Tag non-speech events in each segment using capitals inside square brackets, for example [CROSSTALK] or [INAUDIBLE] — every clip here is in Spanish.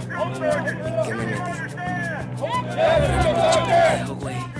¿Qué me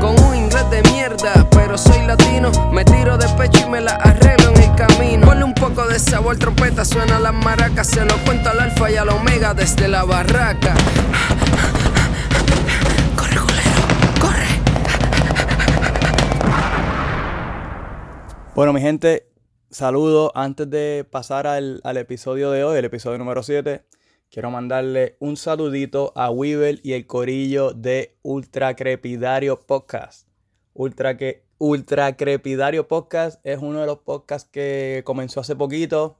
con un inglés de mierda, pero soy latino, me tiro de pecho y me la arreglo en el camino. Ponle un poco de sabor, trompeta, suena las maracas, se lo cuento al alfa y al omega desde la barraca. Corre, culero, corre. Bueno, mi gente, saludos. Antes de pasar al, al episodio de hoy, el episodio número 7, quiero mandarle un saludito a Weaver y el corillo de Ultra Crepidario Podcast. Ultra, que, Ultra Crepidario Podcast es uno de los podcasts que comenzó hace poquito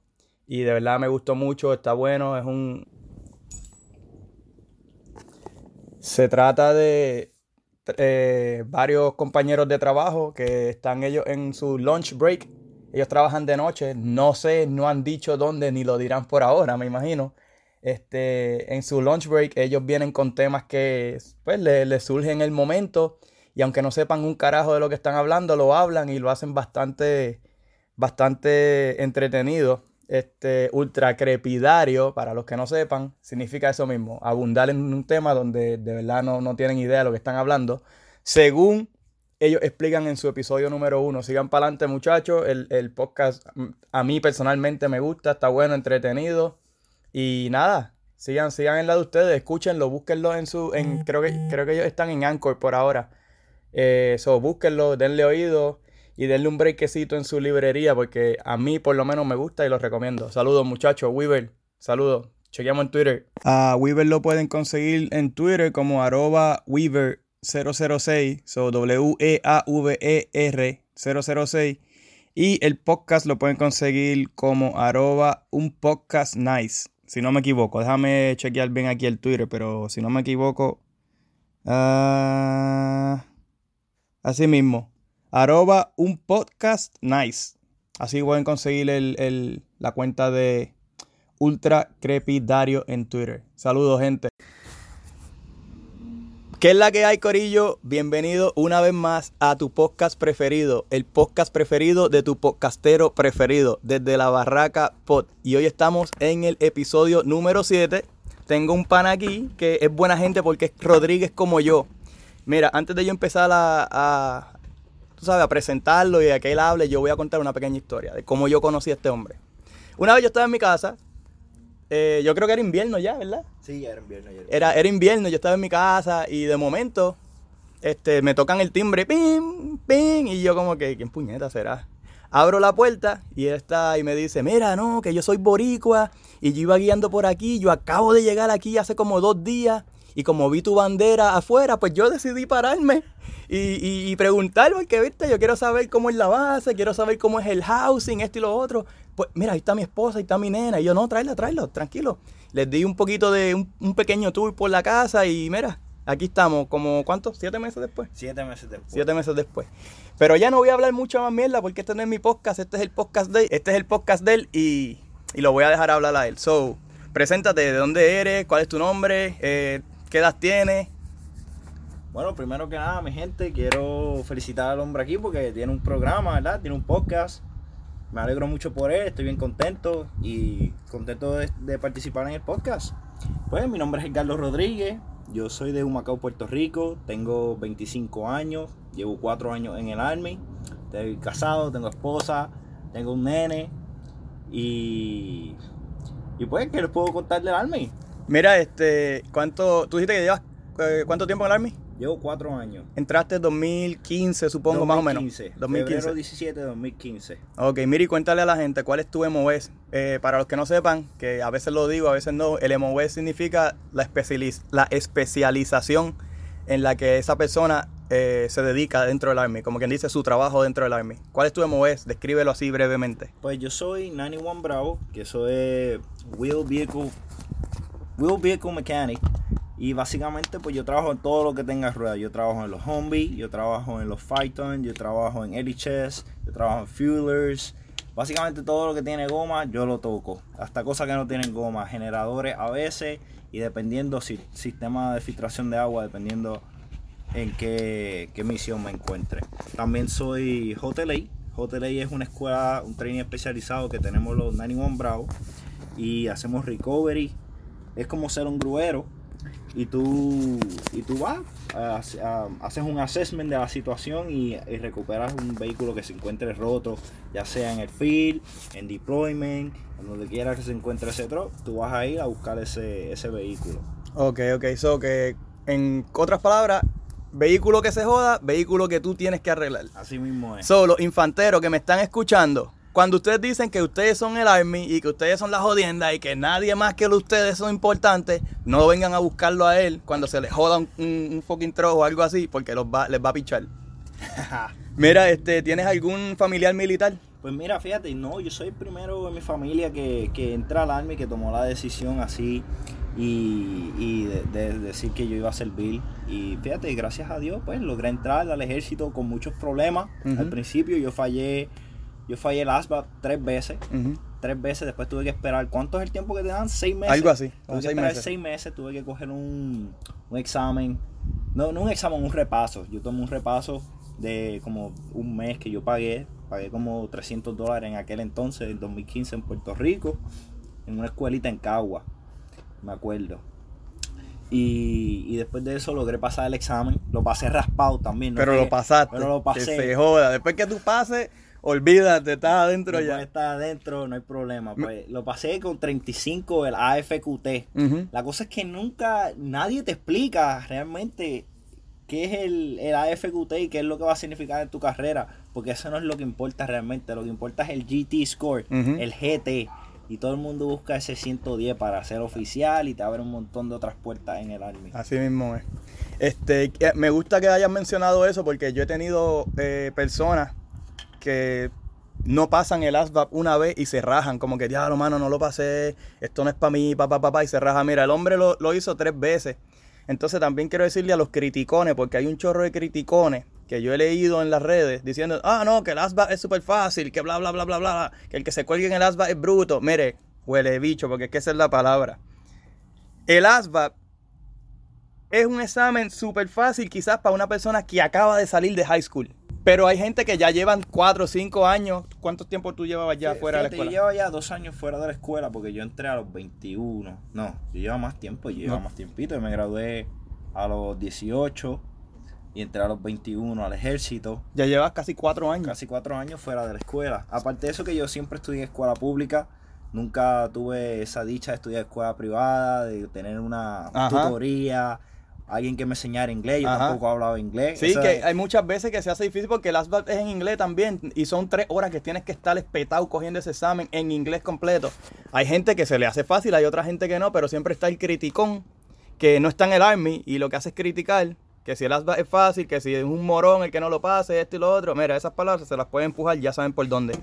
y de verdad me gustó mucho, está bueno, es un... Se trata de eh, varios compañeros de trabajo que están ellos en su lunch break. Ellos trabajan de noche, no sé, no han dicho dónde ni lo dirán por ahora, me imagino. Este, en su lunch break ellos vienen con temas que pues les le surgen en el momento y aunque no sepan un carajo de lo que están hablando, lo hablan y lo hacen bastante, bastante entretenido. Este ultra crepidario, para los que no sepan, significa eso mismo, abundar en un tema donde de verdad no, no tienen idea de lo que están hablando. Según ellos explican en su episodio número uno. Sigan para adelante, muchachos. El, el, podcast a mí personalmente me gusta, está bueno, entretenido. Y nada, sigan, sigan en la de ustedes, escúchenlo, búsquenlo en su. En, creo, que, creo que ellos están en Anchor por ahora. Eh, so, búsquenlo, denle oído y denle un breakcito en su librería porque a mí por lo menos me gusta y lo recomiendo. Saludos muchachos, Weaver, saludos. Chequeamos en Twitter. A Weaver lo pueden conseguir en Twitter como arroba Weaver 006, so W-E-A-V-E-R 006. Y el podcast lo pueden conseguir como arroba un podcast nice. Si no me equivoco, déjame chequear bien aquí el Twitter, pero si no me equivoco, uh, así mismo, arroba un podcast nice. Así pueden conseguir el, el, la cuenta de Ultra Crepidario en Twitter. Saludos, gente. ¿Qué es la que hay, Corillo? Bienvenido una vez más a tu podcast preferido, el podcast preferido de tu podcastero preferido, desde la Barraca Pod. Y hoy estamos en el episodio número 7. Tengo un pan aquí que es buena gente porque es Rodríguez como yo. Mira, antes de yo empezar a, a tú sabes, a presentarlo y a que él hable, yo voy a contar una pequeña historia de cómo yo conocí a este hombre. Una vez yo estaba en mi casa, eh, yo creo que era invierno ya, ¿verdad? Sí, era invierno. Ya era, era invierno, yo estaba en mi casa y de momento este, me tocan el timbre, pim, pim, y yo como que, ¿quién puñeta será? Abro la puerta y está y me dice, mira, no, que yo soy boricua y yo iba guiando por aquí, yo acabo de llegar aquí hace como dos días y como vi tu bandera afuera, pues yo decidí pararme y, y, y preguntar, porque, viste, yo quiero saber cómo es la base, quiero saber cómo es el housing, esto y lo otro. Pues mira, ahí está mi esposa, ahí está mi nena. Y yo, no, tráela, tráela, tranquilo. Les di un poquito de un, un, pequeño tour por la casa y mira, aquí estamos, como ¿cuántos? ¿Siete meses después? Siete meses después. Siete meses después. Pero ya no voy a hablar mucho más mierda porque este no es mi podcast, este es el podcast de este es el podcast de él y, y lo voy a dejar hablar a él. So, preséntate, ¿de dónde eres? ¿Cuál es tu nombre? Eh, ¿Qué edad tienes? Bueno, primero que nada, mi gente, quiero felicitar al hombre aquí porque tiene un programa, ¿verdad? Tiene un podcast. Me alegro mucho por él, estoy bien contento y contento de, participar en el podcast. Pues mi nombre es Edgardo Rodríguez, yo soy de Humacao, Puerto Rico, tengo 25 años, llevo 4 años en el Army, estoy casado, tengo esposa, tengo un nene y... Y pues, ¿qué les puedo contar del Army? Mira, este, ¿cuánto, tú dijiste que llevas, eh, ¿cuánto tiempo en el Army? Llevo cuatro años. Entraste en 2015, supongo, 2015, más o menos. 2015. Febrero 17 de 2015. Ok, mira y cuéntale a la gente cuál es tu MOS. Eh, para los que no sepan, que a veces lo digo, a veces no, el MOS significa la, especializ la especialización en la que esa persona eh, se dedica dentro del Army, como quien dice su trabajo dentro del Army. ¿Cuál es tu MOS? Descríbelo así brevemente. Pues yo soy 91 Bravo, que soy Wheel Vehicle Wheel Vehicle Mechanic. Y básicamente pues yo trabajo en todo lo que tenga ruedas. Yo trabajo en los Humvee, yo trabajo en los Phaeton, yo trabajo en LHS, yo trabajo en Fuelers. Básicamente todo lo que tiene goma yo lo toco. Hasta cosas que no tienen goma. Generadores a veces y dependiendo si sistema de filtración de agua, dependiendo en qué, qué misión me encuentre. También soy JLA. JLA es una escuela, un training especializado que tenemos los 91 Bravo y hacemos recovery. Es como ser un gruero y tú, y tú vas, a- a- haces un assessment de la situación y, y recuperas un vehículo que se encuentre roto, ya sea en el field, en deployment, en donde quiera que se encuentre ese truck, tú vas a ir a buscar ese, ese vehículo. Ok, ok. So que, en otras palabras, vehículo que se joda, vehículo que tú tienes que arreglar. Así mismo es. So, los infanteros que me están escuchando, cuando ustedes dicen que ustedes son el Army y que ustedes son la jodienda y que nadie más que ustedes son importantes, no vengan a buscarlo a él cuando se les joda un, un, un fucking trozo o algo así, porque los va, les va a pichar. [LAUGHS] Mira, este, ¿tienes algún familiar militar? Pues mira, fíjate, no, yo soy el primero en mi familia que, que entra al Army, que tomó la decisión así y, y de, de decir que yo iba a servir. Y fíjate, gracias a Dios, pues logré entrar al ejército con muchos problemas. Al principio yo fallé, yo fallé el ASVAB tres veces. Tres veces, después tuve que esperar. ¿Cuánto es el tiempo que te dan? Seis meses. Algo así, Tuve que seis esperar meses. seis meses, tuve que coger un, un examen. No, no un examen, un repaso. Yo tomé un repaso de como un mes que yo pagué. Pagué como 300 dólares en aquel entonces, en 2015 en Puerto Rico, en una escuelita en Cagua, me acuerdo. Y, y después de eso logré pasar el examen. Lo pasé raspado también. no Pero lo pasaste. Pero lo pasé. Que se joda. Después que tú pases, olvídate, estás adentro Después ya. está adentro, no hay problema. Pues, lo pasé con 35 el AFQT. La cosa es que nunca nadie te explica realmente qué es el, el AFQT y qué es lo que va a significar en tu carrera, porque eso no es lo que importa realmente, lo que importa es el GT score, el GT, y todo el mundo busca ese 110 para ser oficial y te abre un montón de otras puertas en el Army. Así mismo es. Este, que- me gusta que hayas mencionado eso porque yo he tenido eh, personas que no pasan el ASVAB una vez y se rajan, como que, diablo, mano, no lo pasé, esto no es para mí, papá, papá, y se raja. Mira, el hombre lo, lo hizo tres veces. Entonces también quiero decirle a los criticones, porque hay un chorro de criticones que yo he leído en las redes diciendo, ah, no, que el ASVAB es súper fácil, que bla, bla, bla, bla, bla, que el que se cuelgue en el ASVAB es bruto. Mire, huele bicho, porque es que esa es la palabra. El ASVAB es un examen súper fácil quizás para una persona que acaba de salir de high school. Pero hay gente que ya llevan 4 o 5 años. ¿Cuánto tiempo tú llevabas ya Fí- fuera de la escuela? Yo llevo ya dos años fuera de la escuela porque yo entré a los 21. No, yo llevo más tiempo, yo llevo No. más tiempito. Yo me gradué a los 18 y entré a los 21 al ejército. Ya llevas casi 4 años. Casi cuatro años fuera de la escuela. Aparte de eso que yo siempre estudié en escuela pública. Nunca tuve esa dicha de estudiar escuela privada, de tener una Ajá. tutoría, alguien que me enseñara inglés. Yo Ajá. tampoco hablaba inglés. Sí, Eso que es- hay muchas veces que se hace difícil porque el ASVAB es en inglés también y son 3 horas que tienes que estar espetado cogiendo ese examen en inglés completo. Hay gente que se le hace fácil, hay otra gente que no, pero siempre está el criticón que no está en el Army y lo que hace es criticar que si el ASVAB es fácil, que si es un morón el que no lo pase, esto y lo otro. Mira, esas palabras se las puede empujar, ya saben por dónde.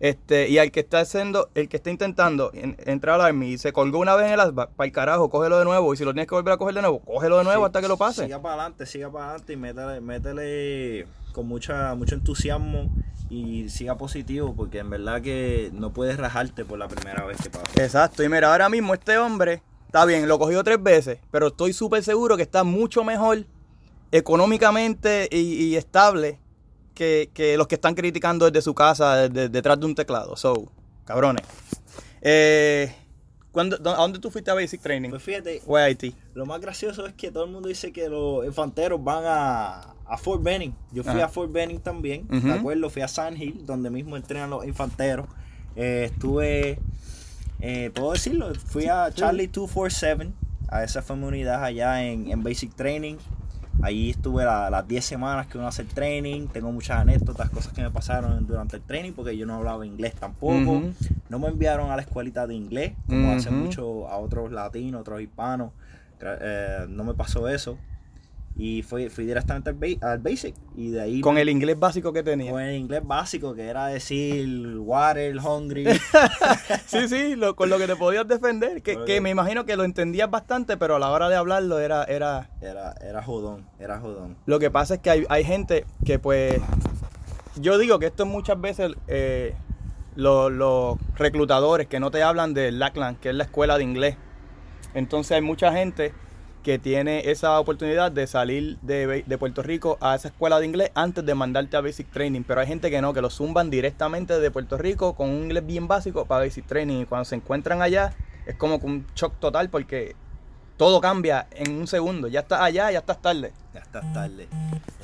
Este, y al que está haciendo, el que está intentando en- entrar al Army y se colgó una vez en el ASVAB, para el carajo, cógelo de nuevo. Y si lo tienes que volver a coger de nuevo, cógelo de nuevo Sí, hasta que lo pase. Siga para adelante, siga para adelante y métele, métele con mucha, mucho entusiasmo y siga positivo porque en verdad que no puedes rajarte por la primera vez que pasa. Exacto, y mira, ahora mismo este hombre, está bien, lo cogió tres veces, pero estoy súper seguro que está mucho mejor económicamente y, y estable que, que los que están criticando desde su casa, desde- detrás de un teclado. So, cabrones. Eh, ¿cuándo- ¿A dónde tú fuiste a Basic Training? Pues fíjate, a Haití. lo más gracioso es que todo el mundo dice que los infanteros van a, a Fort Benning. Yo fui Ajá. a Fort Benning también, Ujú. ¿de acuerdo? Fui a Sand Hill, donde mismo entrenan los infanteros. Eh, estuve, eh, ¿puedo decirlo? Fui a Charlie 247, a esa fue mi unidad allá en, en Basic Training. Allí estuve la- las 10 semanas que uno hace el training. Tengo muchas anécdotas, cosas que me pasaron durante el training porque yo no hablaba inglés tampoco. No me enviaron a la escuelita de inglés, como hacen Ujú. mucho a otros latinos, otros hispanos. Eh, no me pasó eso. Y fui, fui directamente al, ba- al basic. Y de ahí. Con el inglés básico que tenía. con el inglés básico, que era decir water, hungry. [LAUGHS] Sí, sí, lo- con lo que te podías defender. Que, que me imagino que lo entendías bastante, pero a la hora de hablarlo era... era... era, era jodón, era jodón. Lo que pasa es que hay, hay gente que pues... Yo digo que esto muchas veces eh, los, los reclutadores que no te hablan de LACLAN, que es la escuela de inglés. Entonces hay mucha gente que tiene esa oportunidad de salir de, de Puerto Rico a esa escuela de inglés antes de mandarte a Basic Training. Pero hay gente que no, que lo zumban directamente de Puerto Rico con un inglés bien básico para Basic Training. Y cuando se encuentran allá es como un shock total porque todo cambia en un segundo. Ya estás allá, ya estás tarde. Ya estás tarde.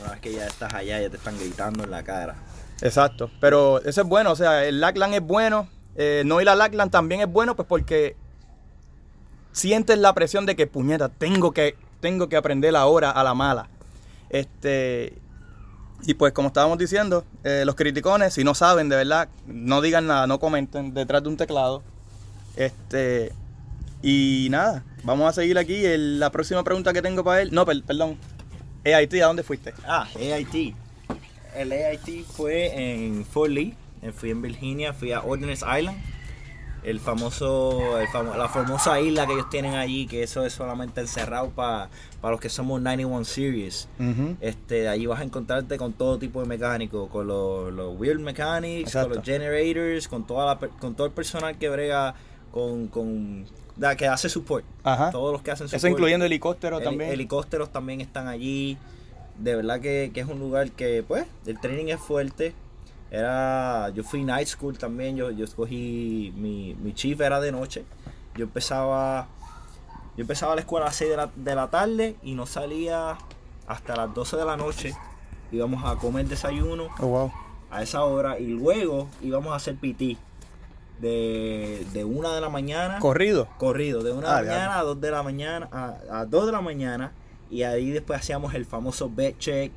Una vez que ya estás allá, ya te están gritando en la cara. Exacto. Pero eso es bueno, o sea, el LACLAN es bueno. eh, no ir a LACLAN también es bueno, pues porque sientes la presión de que, puñeta, tengo que, tengo que aprender ahora a la mala. Este. Y pues como estábamos diciendo, eh, los criticones, si no saben, de verdad, no digan nada, no comenten detrás de un teclado. Este. Y nada, vamos a seguir aquí. El- la próxima pregunta que tengo para él. No, per- perdón. EIT, ¿a dónde fuiste? Ah, AIT. El AIT fue en Fort Lee. Fui en Virginia, fui a Ordnance Island. El famoso, el famo- la famosa isla que ellos tienen allí, que eso es solamente encerrado para los que somos 91 Series. Este, allí vas a encontrarte con todo tipo de mecánicos, con los, los wheel mechanics, Exacto. con los generators, con toda la, con todo el personal que brega con, con da- que hace support. Ajá. Todos los que hacen support. Eso incluyendo helicóptero Heli- también. Helicópteros también están allí. De verdad que, que es un lugar que, pues, el training es fuerte. Era, yo fui night school también. Yo, yo escogí, mi, mi chief era de noche. Yo empezaba, yo empezaba la escuela a las 6 de la, de la tarde y no salía hasta las 12 de la noche. Íbamos a comer desayuno Oh, wow. a esa hora y luego íbamos a hacer PT de, de 1 de la mañana Corrido. corrido de una Ah, de la mañana a 2 de la mañana a, a 2 de la mañana y ahí después hacíamos el famoso bed check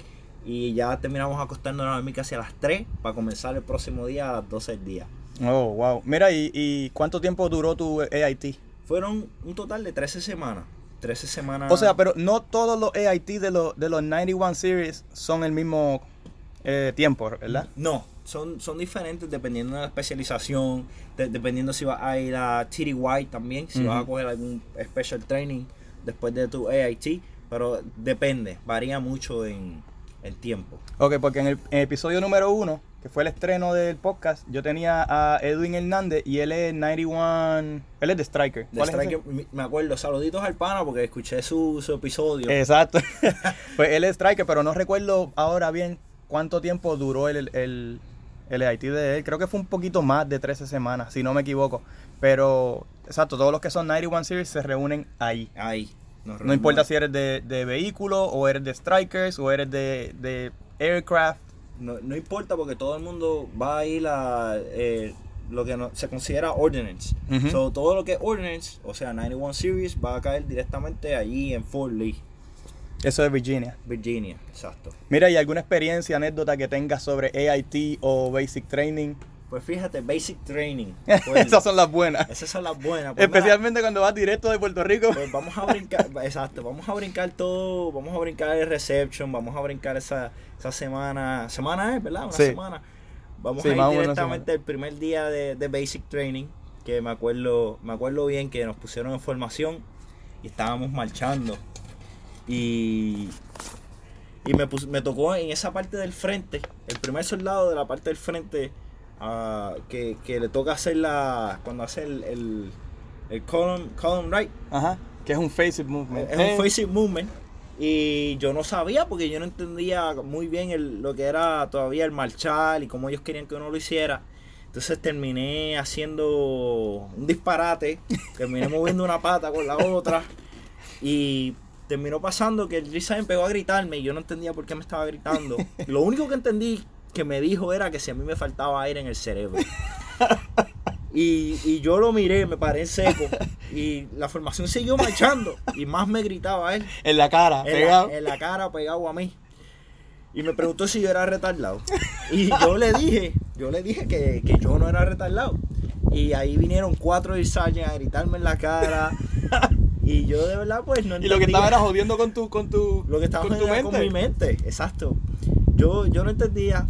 y ya terminamos acostándonos a dormir casi a las 3 para comenzar el próximo día a las 12 del día. Oh, wow. Mira, ¿y, y cuánto tiempo duró tu AIT? Fueron un total de 13 semanas. 13 semanas. O sea, pero no todos los AIT de los, de los 91 Series son el mismo eh, tiempo, ¿verdad? No, son, son diferentes dependiendo de la especialización, de- dependiendo si vas a ir a TDY también, si vas a coger algún special training después de tu AIT, pero depende, varía mucho en, en tiempo. Ok, porque en el, en el episodio número uno, que fue el estreno del podcast, yo tenía a Edwin Hernández y él es 91, él es de Striker. De ¿Cuál es? Striker, me- me acuerdo, saluditos al pana porque escuché su, su episodio. Exacto. [LAUGHS] [LAUGHS] pues él es Striker, pero no recuerdo ahora bien cuánto tiempo duró el, el, el AIT de él. Creo que fue un poquito más de 13 semanas, si no me equivoco. Pero, exacto, todos los que son 91 Series se reúnen ahí. Ahí. No importa si eres de, de vehículo, o eres de Strikers, o eres de, de Aircraft. No, no importa porque todo el mundo va a ir a eh, lo que no- se considera ordnance. Ujú. So, todo lo que es ordnance, o sea, 91 Series, va a caer directamente allí en Fort Lee, Eso es Virginia. Virginia. Exacto. Mira, ¿y alguna experiencia, anécdota que tengas sobre AIT o Basic Training? Pues fíjate, Basic Training. [LAUGHS] Pues, Esas son las buenas. esas son las buenas. Pues mira, Especialmente cuando vas directo de Puerto Rico. Pues vamos a brincar, [LAUGHS] exacto, vamos a brincar todo, vamos a brincar el reception, vamos a brincar esa, esa semana, semana es, ¿verdad? Una Sí. semana. Vamos Sí, a ir directamente el primer día de, de Basic Training, que me acuerdo, me acuerdo bien que nos pusieron en formación y estábamos marchando. Y, y me, pus- me tocó en esa parte del frente, el primer soldado de la parte del frente, ah, que, que le toca hacer la, cuando hace el, el, el column, column right, Ajá. Que es un face movement. es Eh, un facing movement. Y yo no sabía porque yo no entendía muy bien el- lo que era todavía el marchar y cómo ellos querían que uno lo hiciera. Entonces terminé haciendo un disparate, terminé moviendo una pata con la otra y terminó pasando que el Risa empezó a gritarme y yo no entendía por qué me estaba gritando. Lo único que entendí que me dijo era que si a mí me faltaba aire en el cerebro. [LAUGHS] Y, y yo lo miré, me paré en seco y la formación siguió marchando y más me gritaba él En la cara, en pegado. la, en la cara pegado a mí. Y me preguntó si yo era retardado. Y yo le dije, yo le dije que, que yo no era retardado. Y ahí vinieron cuatro Sergeant a gritarme en la cara. Y yo de verdad pues no Y lo que entendía- estaba era jodiendo con tu, con tu, lo que estaba con tu mente. con mi mente, exacto. Yo, yo no entendía,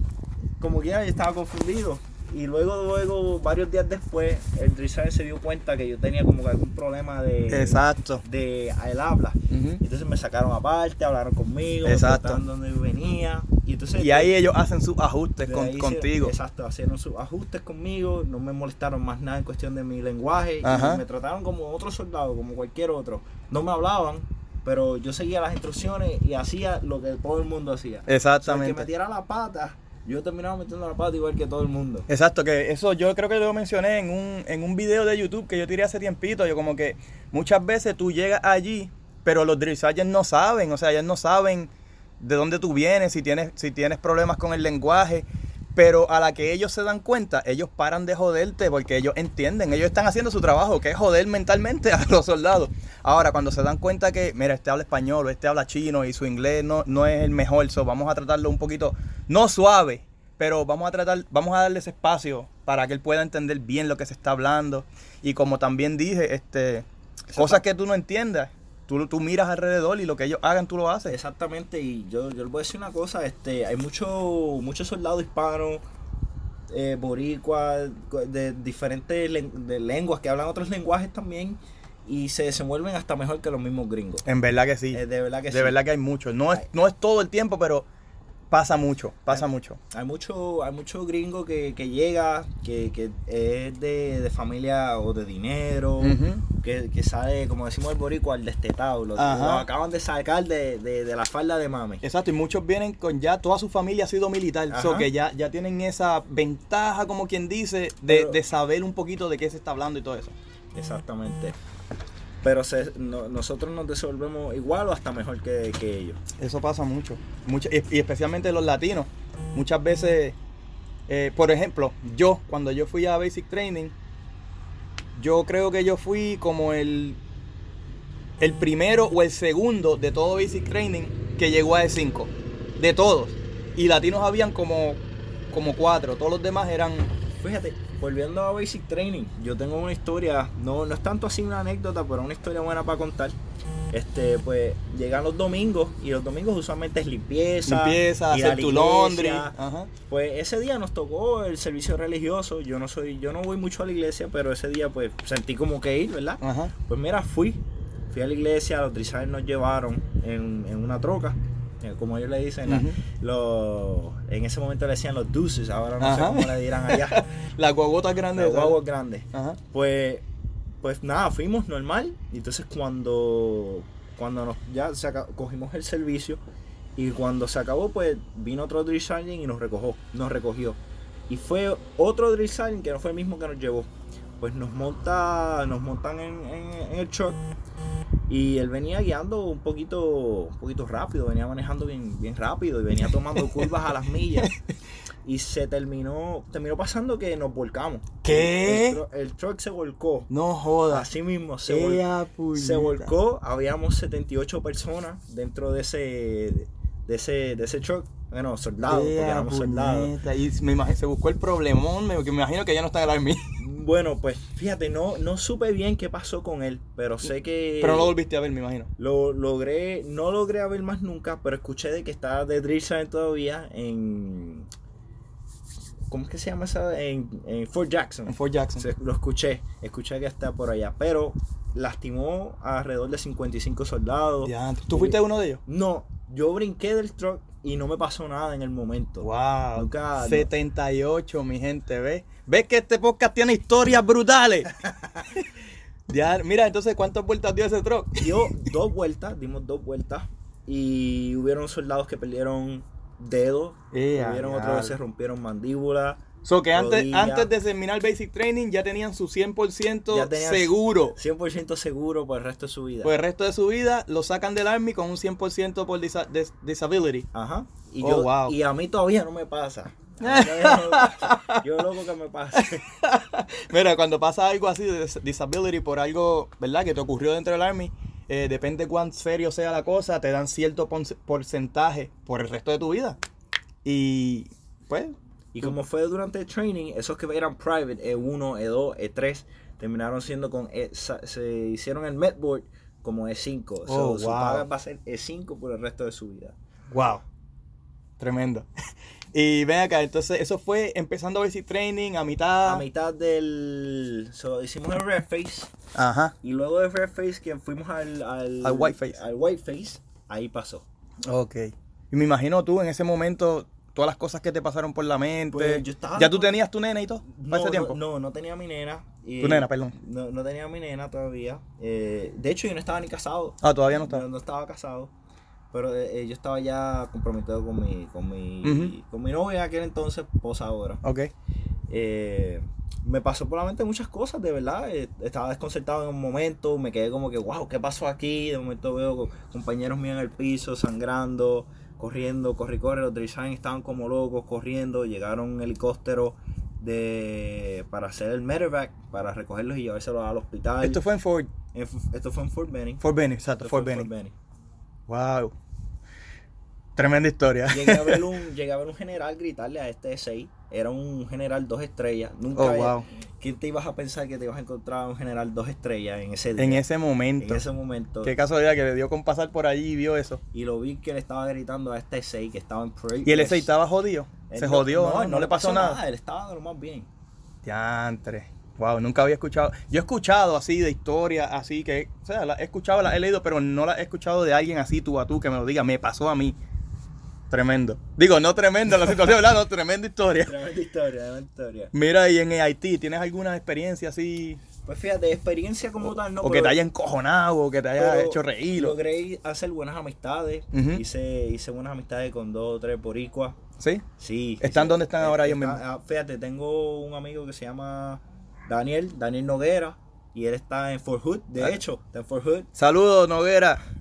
como que ya estaba confundido. Y luego, luego, varios días después, el Drizzer se dio cuenta que yo tenía como que algún problema de, Exacto. de el habla. Entonces me sacaron aparte, hablaron conmigo, me Exacto. preguntaron dónde yo venía. Y, entonces, Y ahí ellos hacen sus ajustes con- hicieron- contigo. Exacto, hicieron sus ajustes conmigo, no me molestaron más nada en cuestión de mi lenguaje Ajá. y me trataron como otro soldado, como cualquier otro. No me hablaban, pero yo seguía las instrucciones y hacía lo que todo el mundo hacía. O sea, el que Exactamente. metiera la pata, yo terminaba metiendo la pata igual que todo el mundo. Exacto, que eso yo creo que lo mencioné en un, en un video de YouTube que yo tiré hace tiempito. Yo como que muchas veces tú llegas allí, pero los drill no saben, o sea, ellos no saben de dónde tú vienes, si tienes, si tienes problemas con el lenguaje. Pero a la que ellos se dan cuenta, ellos paran de joderte porque ellos entienden, ellos están haciendo su trabajo, que es joder mentalmente [LAUGHS] a los soldados. Ahora, cuando se dan cuenta que, mira, este habla español o este habla chino y su inglés no, no es el mejor, so vamos a tratarlo un poquito, no suave, pero vamos a tratar, vamos a darle ese espacio para que él pueda entender bien lo que se está hablando. Y como también dije, este, cosas que tú no entiendas, tú, tú miras alrededor y lo que ellos hagan, tú lo haces. Exactamente, y yo, yo les voy a decir una cosa, este, hay muchos muchos soldados hispanos, eh, boricuas, de diferentes de lenguas, que hablan otros lenguajes también, y se desenvuelven hasta mejor que los mismos gringos. En verdad que sí. Eh, de verdad que de sí. verdad que hay mucho. No es, no es todo el tiempo, pero pasa mucho, pasa mucho. Hay mucho, hay mucho gringo que, que llega, que, que es de, de familia o de dinero, que, que sale, como decimos el boricua, al destetado, lo, lo acaban de sacar de, de, de la falda de mami. Exacto, y muchos vienen con ya toda su familia ha sido militar, Ajá. so que ya, ya tienen esa ventaja, como quien dice, de, Pero- de saber un poquito de qué se está hablando y todo eso. Exactamente. Pero se- no- nosotros nos desenvolvemos igual o hasta mejor que, ellos. Eso pasa mucho. mucho y, y especialmente los latinos. Muchas veces, eh, por ejemplo, yo, cuando yo fui a Basic Training, yo creo que yo fui como el, el primero o el segundo de todo Basic Training que llegó a E5. De todos. Y latinos habían como, como cuatro. Todos los demás eran... Fíjate, volviendo a Basic Training, yo tengo una historia, no, no es tanto así una anécdota, pero una historia buena para contar. Este, pues llegan los domingos y los domingos usualmente es limpieza, Limpieza, hacer la tu laundry. Ajá. Pues ese día nos tocó el servicio religioso. Yo no soy, yo no voy mucho a la iglesia, pero ese día pues sentí como que ir, ¿verdad? Ajá. Pues mira, fui, fui a la iglesia, los drizzares nos llevaron en, en una troca, como ellos le dicen, la- los- en ese momento le decían los deuces, ahora no Ajá. sé cómo le dirán allá, [LAUGHS] grandes. los ¿sabes? guaguas grandes. Ajá. Pues, pues nada, fuimos normal, y entonces cuando, cuando nos, ya se cogimos el servicio, y cuando se acabó, pues vino otro drill sergeant y nos recogió, nos recogió. Y fue otro drill sergeant que no fue el mismo que nos llevó. Pues nos monta, nos montan en, en- en el truck y él venía guiando un poquito, un poquito rápido, venía manejando bien, bien rápido y venía tomando [LAUGHS] curvas a las millas. Y se terminó, terminó pasando que nos volcamos. ¿Qué? El, tru- el truck se volcó. No jodas. Así mismo, se, vol- se volcó. Habíamos 78 personas dentro de ese, de ese, de ese truck. Bueno, soldados, porque éramos soldados. Y me imag- se buscó el problemón, me, que me imagino que ya no está en el army. [LAUGHS] Bueno, pues fíjate, no, no supe bien qué pasó con él, pero sé que Pero no lo volviste a ver, me imagino. lo logré, no logré ver más nunca, pero escuché de que está de drill todavía en ¿cómo es que se llama esa? En, en Fort Jackson. En Fort Jackson. Se- lo escuché, escuché que está por allá, pero lastimó a alrededor de 55 soldados. Ya, ¿Tú fuiste uno de ellos? No, yo brinqué del truck y no me pasó nada en el momento. Wow. Nunca- no. 78, mi gente, ¿ves? ¿Ves que este podcast tiene historias brutales? [LAUGHS] ya, mira, entonces, ¿cuántas vueltas dio ese truck? Dio dos vueltas, dimos dos vueltas y hubieron soldados que perdieron dedos, Ea, hubieron diablo. otros que se rompieron mandíbula. So que antes, Rodilla. antes de terminar Basic Training ya tenían su 100% Ya tenían seguro. 100% seguro por el resto de su vida. Por el resto de su vida lo sacan del Army con un 100% por disa- dis- disability. Ajá. Y, Oh, yo, wow. y a mí todavía no me pasa. [LAUGHS] No. Yo loco que me pase. [LAUGHS] Mira, cuando pasa algo así de dis- disability por algo, ¿verdad? Que te ocurrió dentro del Army, eh, depende cuán serio sea la cosa, te dan cierto porcentaje por el resto de tu vida. Y pues, Y como fue durante el training, esos que eran private, E1, E2, E3, terminaron siendo con, E- se hicieron el medboard como E5. Oh, So, Su wow. paga va a ser E5 por el resto de su vida. Wow. Tremendo. Y ven acá, entonces eso fue empezando basic training a mitad. A mitad del... So, hicimos el Red Face. Ajá. Y luego de Red Face, que fuimos al... Al, Al Whiteface. Al Whiteface, ahí pasó. Ok. Y me imagino tú en ese momento, todas las cosas que te pasaron por la mente. Pues, yo estaba ¿Ya tú tenías tu nena y todo? ¿Para ese tiempo? No, no, no tenía mi nena. Tu nena, perdón. No, no tenía mi nena todavía. Eh, de hecho, yo no estaba ni casado. Ah, todavía no está. No, no estaba casado. Pero eh, eh, yo estaba ya comprometido con mi, con mi, Ujú. con mi novia aquel entonces, esposa ahora. Ok. Eh, me pasó por la mente muchas cosas, de verdad. Eh, estaba desconcertado en un momento, me quedé como que, wow, ¿qué pasó aquí? De momento veo co- compañeros míos en el piso, sangrando, corriendo, corre, corre. Los design estaban como locos, corriendo. Llegaron un helicóptero de, para hacer el medevac, para recogerlos y llevárselos al hospital. Esto fue en Fort, En esto fue en Fort Benning. Fort Benning, exacto, Fort fue en Benning. Wow. Tremenda historia. Llegué a ver [LAUGHS] un, llegué a ver un general gritarle a este 6 Era un general dos estrellas. Nunca Oh, había- wow. ¿Quién te ibas a pensar que te ibas a encontrar un general dos estrellas en ese día? En ese momento. En ese momento. Qué casualidad que le dio con pasar por allí y vio eso. Y lo vi que le estaba gritando a este 6 que estaba en parade. Y el Pues, ese estaba jodido. él Se no- jodió, ¿no? No, le pasó, nada. Él estaba de lo más bien. Diantre. Wow, nunca había escuchado. Yo he escuchado así de historias, así que, o sea, la he escuchado, la he leído, pero no la he escuchado de alguien así tú a tú que me lo diga. Me pasó a mí. Tremendo. Digo, no tremendo la situación, ¿verdad? No, tremenda historia. Tremenda historia, tremenda historia. Mira, y en Haití, ¿tienes alguna experiencia así? Pues fíjate, experiencia como tal, no o que te haya encojonado, o que te haya hecho reír. Logré hacer buenas amistades. Hice, hice buenas amistades con dos o tres boricuas. ¿Sí? Sí. ¿Están sí. donde están ahora ellos Está- mismos? ah, Fíjate, tengo un amigo que se llama Daniel, Daniel Noguera, y él está en Fort Hood, de Ah. hecho, está en Fort Hood. Saludos, Noguera. [LAUGHS]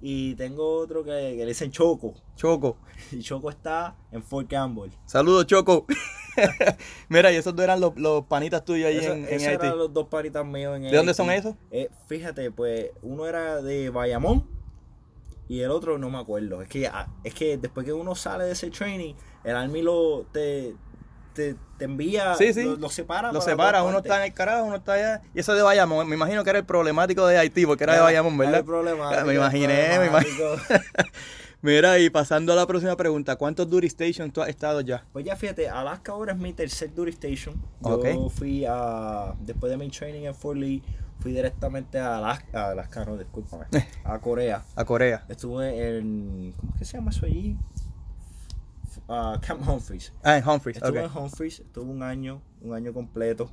Y tengo otro que, que le dicen Choco, Choco. [LAUGHS] y Choco está en Fort Campbell. Saludos, Choco. [LAUGHS] Mira, y esos dos eran los, los panitas tuyos ahí Eso- en, en esos Haití. eran los dos paritas míos en ¿De dónde son esos? Eh, fíjate, pues uno era de Bayamón y el otro no me acuerdo. Es que, ah, es que después que uno sale de ese training, el Army lo te, te, te envía, Sí, sí. lo, lo separa. Los para separa, uno está en el carajo, uno está allá. Y eso de Bayamón, me imagino que era el problemático de Haití, porque era de Bayamón, Era ¿verdad? el problemático, Me el imaginé, me imaginé. [LAUGHS] Mira, y pasando a la próxima pregunta, ¿cuántos duty stations tú has estado ya? Pues ya fíjate, Alaska ahora es mi tercer duty station. Yo Ok. fui a, después de mi training en Fort Lee, fui directamente a Alaska, a Alaska no, discúlpame, a Corea. A Corea. Estuve en, ¿cómo es que se llama eso allí? Ah, Camp Humphreys. Ah, en Humphreys, Estuve en Humphreys, estuve un año, un año completo.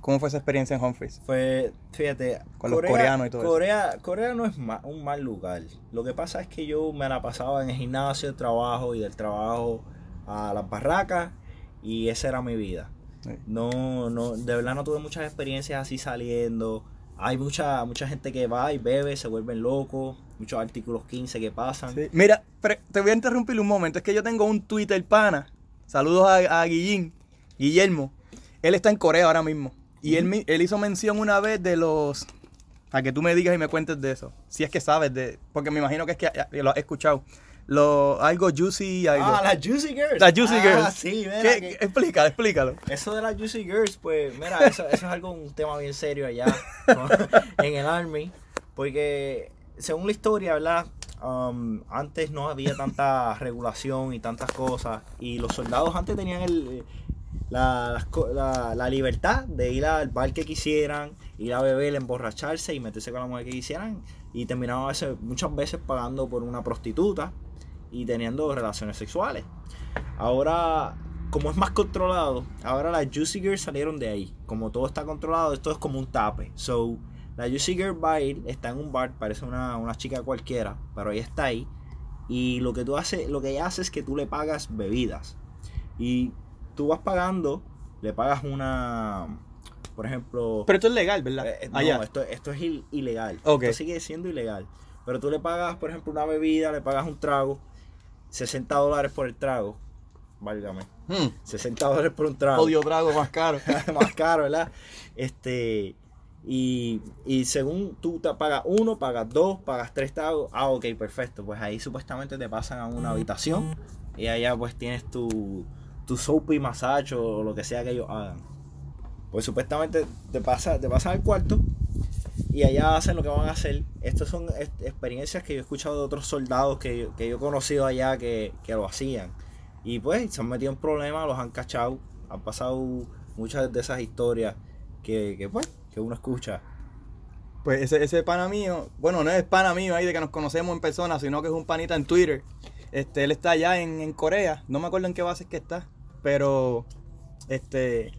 ¿Cómo fue esa experiencia en Humphreys? Fue, fíjate, Con los coreanos y todo eso. Corea, Corea no es ma- un mal lugar. Lo que pasa es que yo me la pasaba en el gimnasio, el trabajo y del trabajo a las barracas y esa era mi vida. Sí. No, no, de verdad no tuve muchas experiencias así saliendo. Hay mucha, mucha gente que va y bebe, se vuelven locos, muchos artículos 15 que pasan. Sí. Mira, te voy a interrumpir un momento. Es que yo tengo un Twitter pana. Saludos a, a Guillín, Guillermo. Él está en Corea ahora mismo. Y él, él hizo mención una vez de los... A que tú me digas y me cuentes de eso. Si es que sabes de... Porque me imagino que es que eh, lo has escuchado. Lo, algo juicy, algo... Ah, las Juicy Girls. Las Juicy Ah, Girls. sí, mira, ¿Qué- que- qué- explícalo, explícalo. Eso de las Juicy Girls, pues, mira, eso, eso es algo, un tema bien serio allá [LAUGHS] en el Army. Porque, según la historia, ¿verdad? Um, antes no había tanta [LAUGHS] regulación y tantas cosas. Y los soldados antes tenían el, la, la- libertad de ir al bar que quisieran, ir a beber, emborracharse y meterse con la mujer que quisieran. Y terminaban muchas veces pagando por una prostituta y teniendo relaciones sexuales. Ahora, como es más controlado, ahora las Juicy Girls salieron de ahí. Como todo está controlado, esto es como un tape. So, la Juicy Girl ir, está en un bar, parece una, una chica cualquiera, pero ella está ahí. Y lo que tú haces, lo que ella hace es que tú le pagas bebidas. Y tú vas pagando, le pagas una, por ejemplo, Pero esto es legal, ¿verdad? eh, no, Allá. esto, esto es il- ilegal. Ok. Esto sigue siendo ilegal. Pero tú le pagas, por ejemplo, una bebida, le pagas un trago, 60 dólares por el trago. Válgame. Hmm. 60 dólares por un trago. Odio trago más caro. [LAUGHS] Más caro, ¿verdad? Este. Y, y según tú te pagas uno, pagas dos, pagas tres tragos. Ah, ok, perfecto. Pues ahí supuestamente te pasan a una habitación. Y allá pues tienes tu, tu soap y masaje o lo que sea que ellos hagan. Pues supuestamente te pasa, te pasan al cuarto y allá hacen lo que van a hacer. Estas son ex- experiencias que yo he escuchado de otros soldados que, que yo he conocido allá que, que lo hacían. Y pues se han metido en problemas, los han cachado, han pasado muchas de esas historias que, que pues, que uno escucha. Pues ese, ese pana mío, bueno, no es pana mío ahí de que nos conocemos en persona, sino que es un panita en Twitter. Este, él está allá en, en Corea, no me acuerdo en qué base es que está, pero este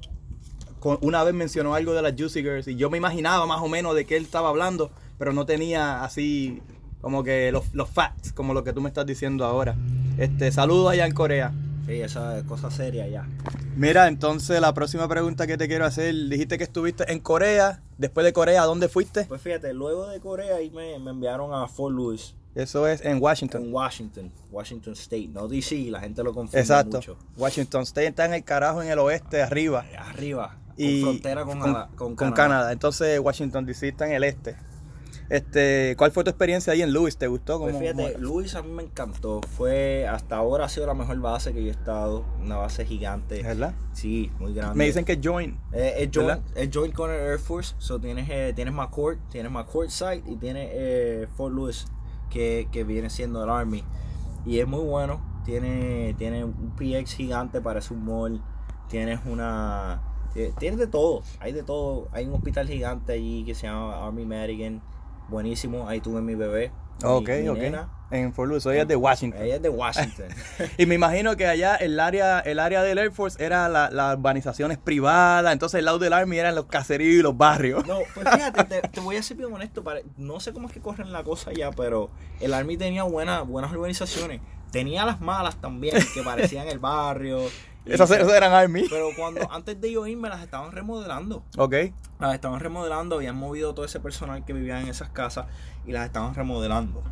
una vez mencionó algo de las Juicy Girls y yo me imaginaba más o menos de qué él estaba hablando, pero no tenía así como que los, los facts, como lo que tú me estás diciendo ahora. Este, saludos allá en Corea. Sí, esa es cosa seria ya. Mira, entonces la próxima pregunta que te quiero hacer, dijiste que estuviste en Corea, después de Corea, ¿a dónde fuiste? Pues fíjate, luego de Corea ahí me, me enviaron a Fort Lewis, Eso es en Washington. en Washington, Washington State, no DC, la gente lo confunde Exacto. mucho. Washington State está en el carajo en el oeste, arriba. Arriba, Y con frontera con, con con Canadá. Canadá. Entonces Washington DC está en el este. Este, ¿cuál fue tu experiencia ahí en Lewis? ¿Te gustó? Pues ¿Cómo- fíjate, Luis a mí me encantó. Fue hasta ahora ha sido la mejor base que yo he estado. Una base gigante. ¿Verdad? Sí, muy grande. Me dicen que join. Eh, es, joint, es joint con el Air Force. So tienes, eh, tienes McCourt, tienes McCourt Site y tienes eh, Fort Lewis, que, que viene siendo el Army. Y es muy bueno. Tiene, tiene un PX gigante, parece un mall. Tienes una. eh, Tienes de todo. Hay de todo. Hay un hospital gigante allí que se llama Army Madigan. Buenísimo. Ahí tuve mi bebé. Ok, mi ok. nena. En Fort Lewis, ella es de Washington. Ella es de Washington. [LAUGHS] Y me imagino que allá el área, el área del Air Force era la- las urbanizaciones privadas, entonces el lado del Army eran los caseríos y los barrios. No, pues fíjate, te, [LAUGHS] te voy a ser bien honesto. pare- No sé cómo es que corren la cosa ya, pero el Army tenía buena, buenas organizaciones. Tenía las malas también, que parecían el barrio. Esas, esas eran Army. Pero cuando antes de yo irme las estaban remodelando. Ok. Las estaban remodelando, habían movido todo ese personal que vivía en esas casas y las estaban remodelando.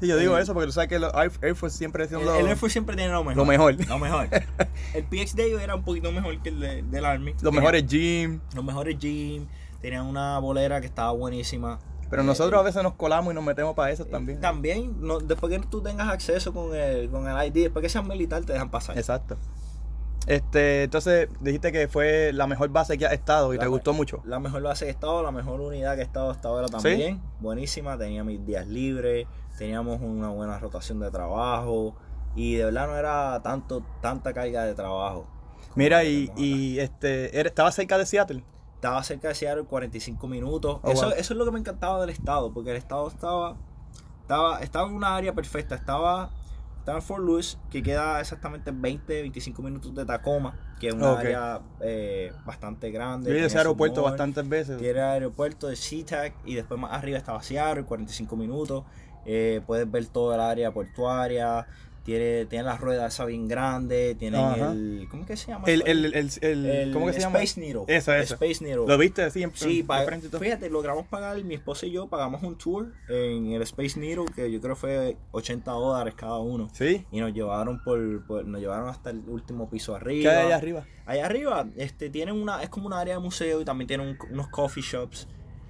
Y yo digo Eh, eso porque tú sabes que los Air Force siempre El, lo, el Air Force siempre tiene lo mejor. lo mejor. Lo mejor. [LAUGHS] El PX de ellos era un poquito mejor que el de- del Army. Los Tenía mejores gym. Los mejores gym. Tenían una bolera que estaba buenísima. Pero Eh, nosotros a veces nos colamos y nos metemos para eso Eh, también. También, no, después que tú tengas acceso con el, con el ID, después que seas militar, te dejan pasar. Exacto. Este, entonces dijiste que fue la mejor base que has estado y La te gustó mucho. La mejor base que he estado, la mejor unidad que he estado hasta ahora también. Buenísima, tenía mis días libres, teníamos una buena rotación de trabajo y de verdad no era tanto tanta carga de trabajo. Mira, y, este, ¿eres- ¿estabas cerca de Seattle? Estaba cerca de Seattle 45 minutos. Oh, eso, wow. eso es lo que me encantaba del estado, porque el estado estaba, estaba, estaba en una área perfecta. Estaba, estaba en Fort Lewis, que queda exactamente 20, 25 minutos de Tacoma, que es una Ok. área eh, bastante grande. Yo ese aeropuerto bastantes veces. Tiene aeropuerto de SeaTac y después más arriba estaba Seattle, 45 minutos. Eh, puedes ver toda el área portuaria. Tiene, tiene la rueda esa bien grande. Tienen Ajá. el. ¿Cómo que se llama? El, el, el, el- El ¿cómo que se llama? Space Needle. Eso, eso. Space Needle. ¿Lo viste así en, Sí, en pa- frente y todo? fíjate, logramos pagar, mi esposa y yo pagamos un tour en el Space Needle, que yo creo fue 80 dólares cada uno. Sí. Y nos llevaron por, por- nos llevaron hasta el último piso ¿Qué arriba. hay allá arriba? Allá arriba, este, tienen una, es como una área de museo y también tienen un- unos coffee shops.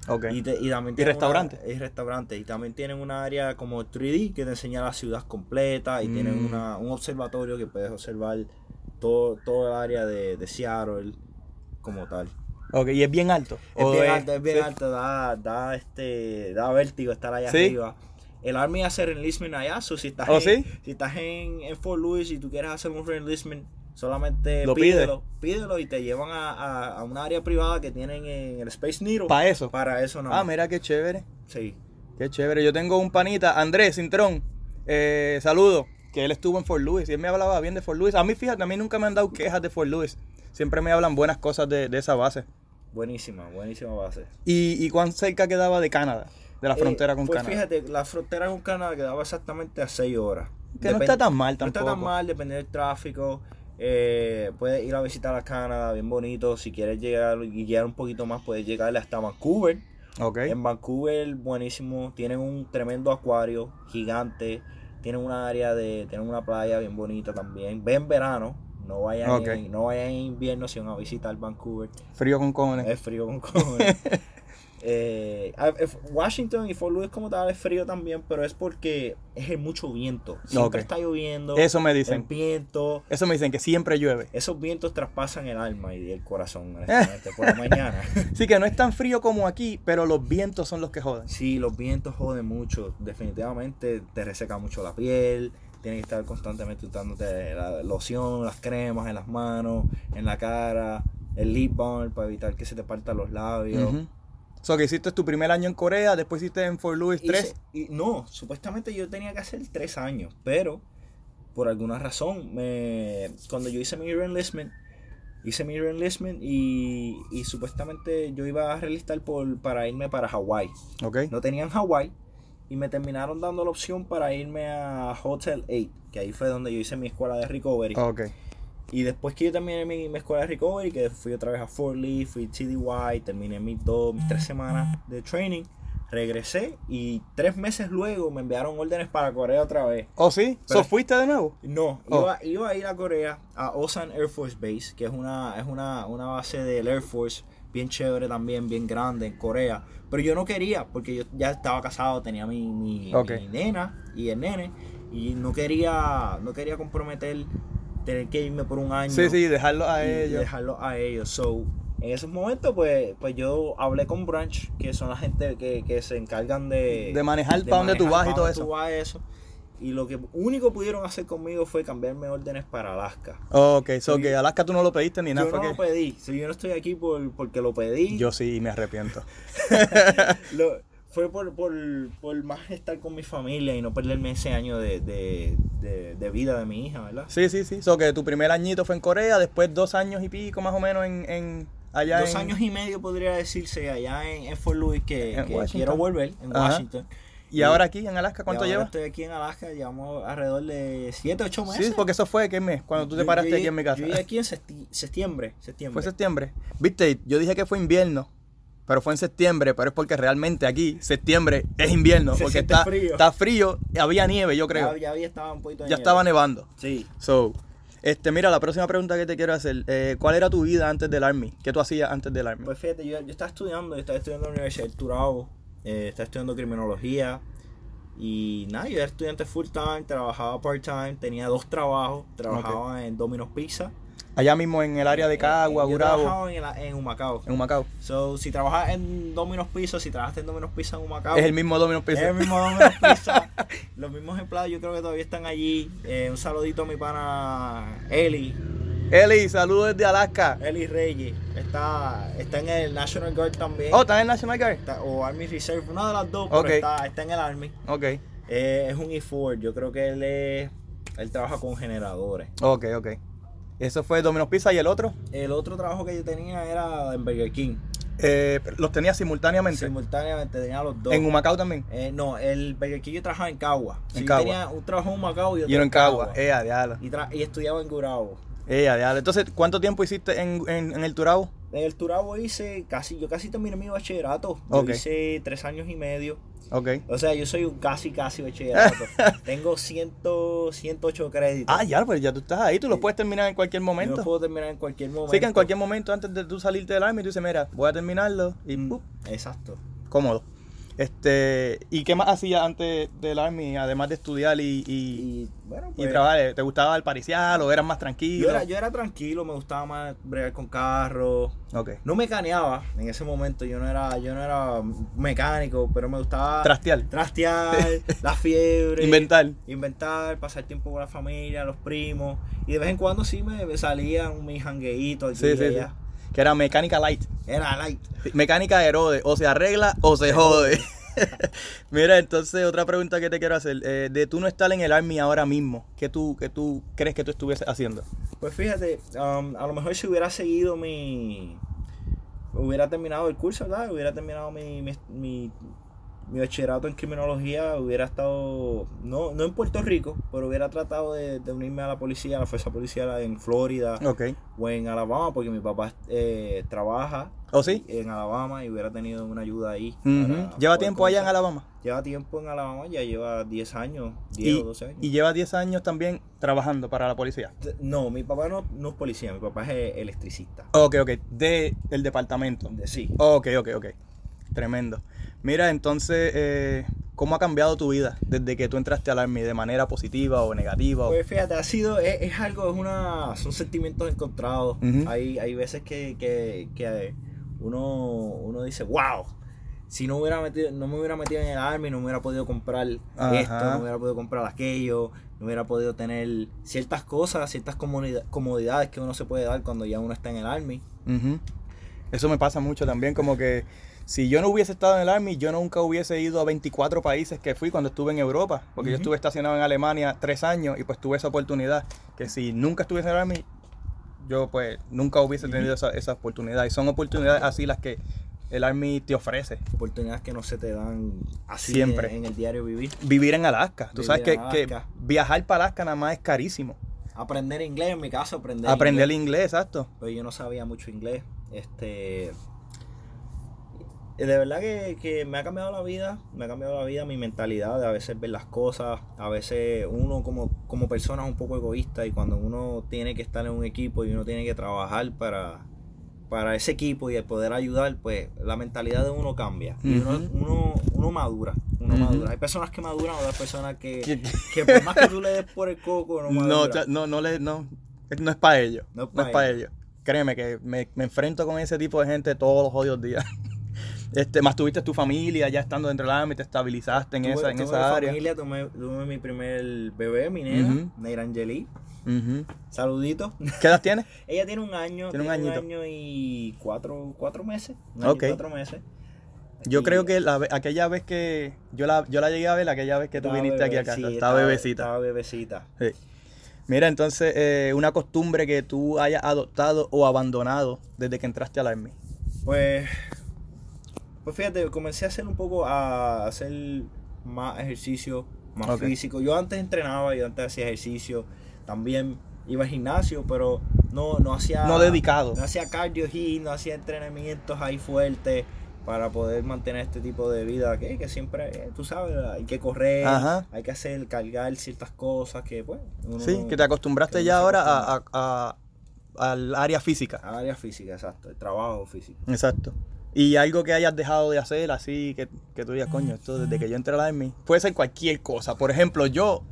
Ok. Y, te- y también ¿Y tienen restaurantes? una- y restaurantes. Y también tienen una área como 3D que te enseña la ciudad completa. Y tienen Mm. una, un observatorio que puedes observar todo, todo el área de, de Seattle como tal. Ok, y es bien alto. Es ¿O bien es- alto, es bien alto, da, da, este, da vértigo estar allá ¿Sí? arriba. El Army hace enlistment allá, so si estás, ¿Oh, en, sí? si estás en, en Fort Lewis y tú quieres hacer un enlistment, solamente Lo pídelo, pídelo y te llevan a, a, a una área privada que tienen en el Space Needle. Para eso. Para eso no. Ah, mira qué chévere. Sí. Qué chévere. Yo tengo un panita, Andrés Cintrón. Eh, saludo. Que él estuvo en Fort Lewis y él me hablaba bien de Fort Lewis. A mí, fíjate, a mí nunca me han dado quejas de Fort Lewis. Siempre me hablan buenas cosas de, de esa base. Buenísima, buenísima base. ¿Y, y cuán cerca quedaba de Canadá? De la Eh, frontera con pues Canadá. fíjate, la frontera con Canadá quedaba exactamente a 6 horas. Que no está tan mal No tampoco. está tan mal, depende del tráfico. Eh, puedes ir a visitar a Canadá, bien bonito. Si quieres llegar y guiar un poquito más, puedes llegar hasta Vancouver. Ok. En Vancouver, buenísimo. Tienen un tremendo acuario gigante. Tienen una área de. Tienen una playa bien bonita también. Ven en verano. No vayan, Ok. en, no vayan en invierno si van a visitar Vancouver. Frío con cojones. Es frío con cojones. [LAUGHS] eh, eh, Washington y Fort Lewis como tal es frío también, pero es porque es mucho viento. Siempre Ok. está lloviendo. Eso me El dicen. viento. Eso me dicen que siempre llueve. Esos vientos traspasan el alma y el corazón, honestamente, por la [LAUGHS] mañana. Sí que no es tan frío como aquí, pero los vientos son los que joden. Sí, los vientos joden mucho. Definitivamente te reseca mucho la piel. Tienes que estar constantemente usándote la loción, las cremas en las manos, en la cara, el lip balm para evitar que se te partan los labios. So que hiciste tu primer año en Corea, después hiciste en Fort Lewis Hice- 3. y no, supuestamente yo tenía que hacer tres años, pero por alguna razón, me, cuando yo hice mi reenlistment, hice mi reenlistment y, y supuestamente yo iba a relistar por, para irme para Hawái. Ok. No tenían Hawái y me terminaron dando la opción para irme a Hotel 8, que ahí fue donde yo hice mi escuela de recovery. Ok. Y después que yo terminé mi, mi escuela de recovery, que fui otra vez a Fort Lee, fui TDY, terminé mis dos, mis tres semanas de training, regresé y tres meses luego me enviaron órdenes para Corea otra vez. ¿Oh, sí? Pero- ¿So fuiste de nuevo? No, Oh. iba, iba a ir a Corea, a Osan Air Force Base, que es una, es una, una base del Air Force bien chévere también, bien grande en Corea. Pero yo no quería, porque yo ya estaba casado, tenía mi, mi nena y el nene, y no quería, no quería comprometer tener que irme por un año Sí, sí, dejarlo a y ellos. dejarlo a ellos. So, en esos momentos, pues, pues yo hablé con Branch, que son la gente que, que se encargan de, De manejar pa' dónde tú vas y todo eso. tú vas, eso. Y lo que único pudieron hacer conmigo fue cambiarme órdenes para Alaska. Ok, so que Alaska tú no lo pediste ni nada. yo no lo pedí, so, yo no estoy aquí por, porque lo pedí. Yo sí me arrepiento. [LAUGHS] Lo- fue por, por, por más estar con mi familia y no perderme ese año de, de, de, de vida de mi hija, ¿verdad? Sí, sí, sí. So que tu primer añito fue en Corea, después dos años y pico más o menos en, en allá Dos en... años y medio podría decirse allá en, en Fort Louis que, quiero volver, en Ajá. Washington. ¿Y ahora aquí en Alaska cuánto llevas? Estoy aquí en Alaska, llevamos alrededor de 7, 8 meses. Sí, porque eso fue, ¿qué mes? Cuando tú te paraste yo aquí en mi casa. Yo llegué aquí en septiembre, septiembre. Fue septiembre. Viste, yo dije que fue invierno, pero fue en septiembre, pero es porque realmente aquí, septiembre, es invierno, Se porque está frío. está frío, y había nieve, yo creo. Ya, ya había estaba un poquito de Ya nieve. estaba nevando. Sí. So, este, mira, la próxima pregunta que te quiero hacer, eh, ¿cuál era tu vida antes del Army? ¿Qué tú hacías antes del Army? Pues fíjate, yo, yo estaba estudiando, yo estaba estudiando en la Universidad del Turabo, eh, estaba estudiando criminología. Y nada, yo era estudiante full time, trabajaba part time, tenía dos trabajos. Trabajaba en Domino's Pizza. Allá mismo en el área de Cagua, Eh, yo Gurabo, en, la- en Humacao. en Humacao. So, si trabajas en Domino's Pizza, si trabajaste en Domino's Pizza en Humacao, Es el mismo Domino's es Pizza. el mismo Domino's [LAUGHS] Pizza. Los mismos empleados yo creo que todavía están allí. Eh, un saludito a mi pana Eli, Eli, saludos desde Alaska. Eli Reyes. Está, está en el National Guard también. Oh, ¿estás en National Guard? Está- o Army Reserve, una de las dos, Ok. pero está, está en el Army. Ok, Eh, es un E4, yo creo que él es, él trabaja con generadores. ok, ok. Eso fue Domino's Pizza y el otro. El otro trabajo que yo tenía era en Burger King. Eh, los tenía simultáneamente. Simultáneamente tenía los dos. En Humacao también. Eh, no, el Burger King yo trabajaba en Cagua. En Sí, yo Cagua. tenía un trabajo en Macao y otro Y en Cagua. Eh, a diablo. Y, tra- y estudiaba en Gurabo. Eh, a diablo. Entonces, ¿cuánto tiempo hiciste en, en, en el Turabo? En el Turabo hice casi, yo casi terminé mi bachillerato. Yo hice tres años y medio. Ok. O sea, yo soy un casi, casi bachillerato. [LAUGHS] Tengo 100, 108 créditos. Ah, ya, pues ya tú estás ahí, tú lo puedes terminar en cualquier Yo momento. lo puedo terminar en cualquier momento. Así que en cualquier momento antes de tú salirte del army, tú dices, mira, voy a terminarlo y Mm. Exacto. cómodo. Este, ¿y qué más hacías antes del army, además de estudiar y, y, Y bueno, y pues. trabajar? ¿Te gustaba el paricial o eras más yo, tranquilo? era, yo era tranquilo, me gustaba más bregar con carros. Ok. No me caneaba en ese momento, yo no era, yo no era mecánico, pero me gustaba Trastear. trastear, [LAUGHS] la fiebre, Inventar. inventar, pasar tiempo con la familia, los primos. Y de vez en cuando sí me, me salían mis jangueitos aquí Sí, y sí, sí. Que era mecánica light. Era light. Mecánica de Herode, o se arregla o se jode. [LAUGHS] Mira, entonces otra pregunta que te quiero hacer. eh, de tú no estar en el Army ahora mismo, ¿qué tú, qué tú crees que tú estuvieses haciendo? Pues fíjate, um, a lo mejor si hubiera seguido mi. Hubiera terminado el curso, ¿verdad? Hubiera terminado mi, mi, mi, mi bachillerato en criminología, hubiera estado. No, no en Puerto Rico, pero hubiera tratado de, de unirme a la policía, a la fuerza policial en Florida o en Alabama, porque mi papá eh, trabaja ¿O sí? en Alabama y hubiera tenido una ayuda ahí. ¿Lleva tiempo allá en. Alabama? Lleva tiempo en Alabama, ya lleva 10 años, 10 Y, o 12 años. y lleva 10 años también trabajando para la policía. No, mi papá no, no es policía, mi papá es electricista. Ok, ok. De el departamento. De- Sí. Ok, ok, ok. Tremendo. Mira, entonces, eh, ¿cómo ha cambiado tu vida desde que tú entraste al Army? ¿De manera positiva o negativa? o- Pues fíjate, ha sido, es, es algo, es una, son sentimientos encontrados. Hay, hay veces que, que, que uno, uno dice, wow, si no hubiera metido, no me hubiera metido en el army, no me hubiera podido comprar Ajá. esto, no me hubiera podido comprar aquello, no hubiera podido tener ciertas cosas, ciertas comodida- comodidades que uno se puede dar cuando ya uno está en el army. Eso me pasa mucho también, como que si yo no hubiese estado en el Army, yo nunca hubiese ido a 24 países que fui cuando estuve en Europa, porque yo estuve estacionado en Alemania tres años y pues tuve esa oportunidad, que si nunca estuviese en el Army, yo pues nunca hubiese tenido esa, esa oportunidad. Y son oportunidades así las que el Army te ofrece. Oportunidades que no se te dan así Siempre. En, en el diario vivir. Vivir en Alaska. Tú Vivir sabes que, que viajar para Alaska nada más es carísimo. Aprender inglés, en mi caso, aprender Aprender el inglés. inglés, exacto. Pues yo no sabía mucho inglés. Este. De verdad que, que me ha cambiado la vida, me ha cambiado la vida, mi mentalidad de a veces ver las cosas, a veces uno como, como persona es un poco egoísta y cuando uno tiene que estar en un equipo y uno tiene que trabajar para, para ese equipo y el poder ayudar, pues la mentalidad de uno cambia. Y uno, uno, uno madura, uno madura. Hay personas que maduran, otras personas que, Que- [LAUGHS] que por más que tú le des por el coco, no No, maduran. cha- no, no, le, no, no es para ellos. No No es es pa' para ellos. Créeme que me, me enfrento con ese tipo de gente todos los jodidos días. [LAUGHS] Este, más tuviste tu familia ya estando dentro del AMI, te estabilizaste en Tuve- esa, en tuve esa área. familia, tuve, tuve mi primer bebé, mi nena, Ujú. Neira Angeli. Ujú. Saludito. ¿Qué edad tienes? [LAUGHS] Ella tiene un año, Tiene un tiene un, añito. año y cuatro, cuatro meses. Un año y Ok. cuatro meses. Yo Y creo que la, aquella vez que yo la, yo la llegué a ver, aquella vez que tú viniste aquí a casa, sí, estaba bebecita. Estaba bebecita. Sí. Mira, entonces, eh, una costumbre que tú hayas adoptado o abandonado desde que entraste al Army. Pues, pues fíjate, comencé a hacer un poco, a hacer más ejercicio, más Ok. físico. Yo antes entrenaba, yo antes hacía ejercicio, también iba al gimnasio, pero no, no hacía... No dedicado. No hacía cardio hit, no hacía entrenamientos ahí fuertes para poder mantener este tipo de vida que, que siempre, eh, tú sabes, hay que correr, Ajá. hay que hacer, cargar ciertas cosas que pues... uno Sí, que te acostumbraste que ya ahora a, a- a- al área física. A área física, exacto, el trabajo físico. Exacto. Y algo que hayas dejado de hacer así, que, que tú digas, coño, esto desde que yo entré al Army, puede ser cualquier cosa. Por ejemplo, yo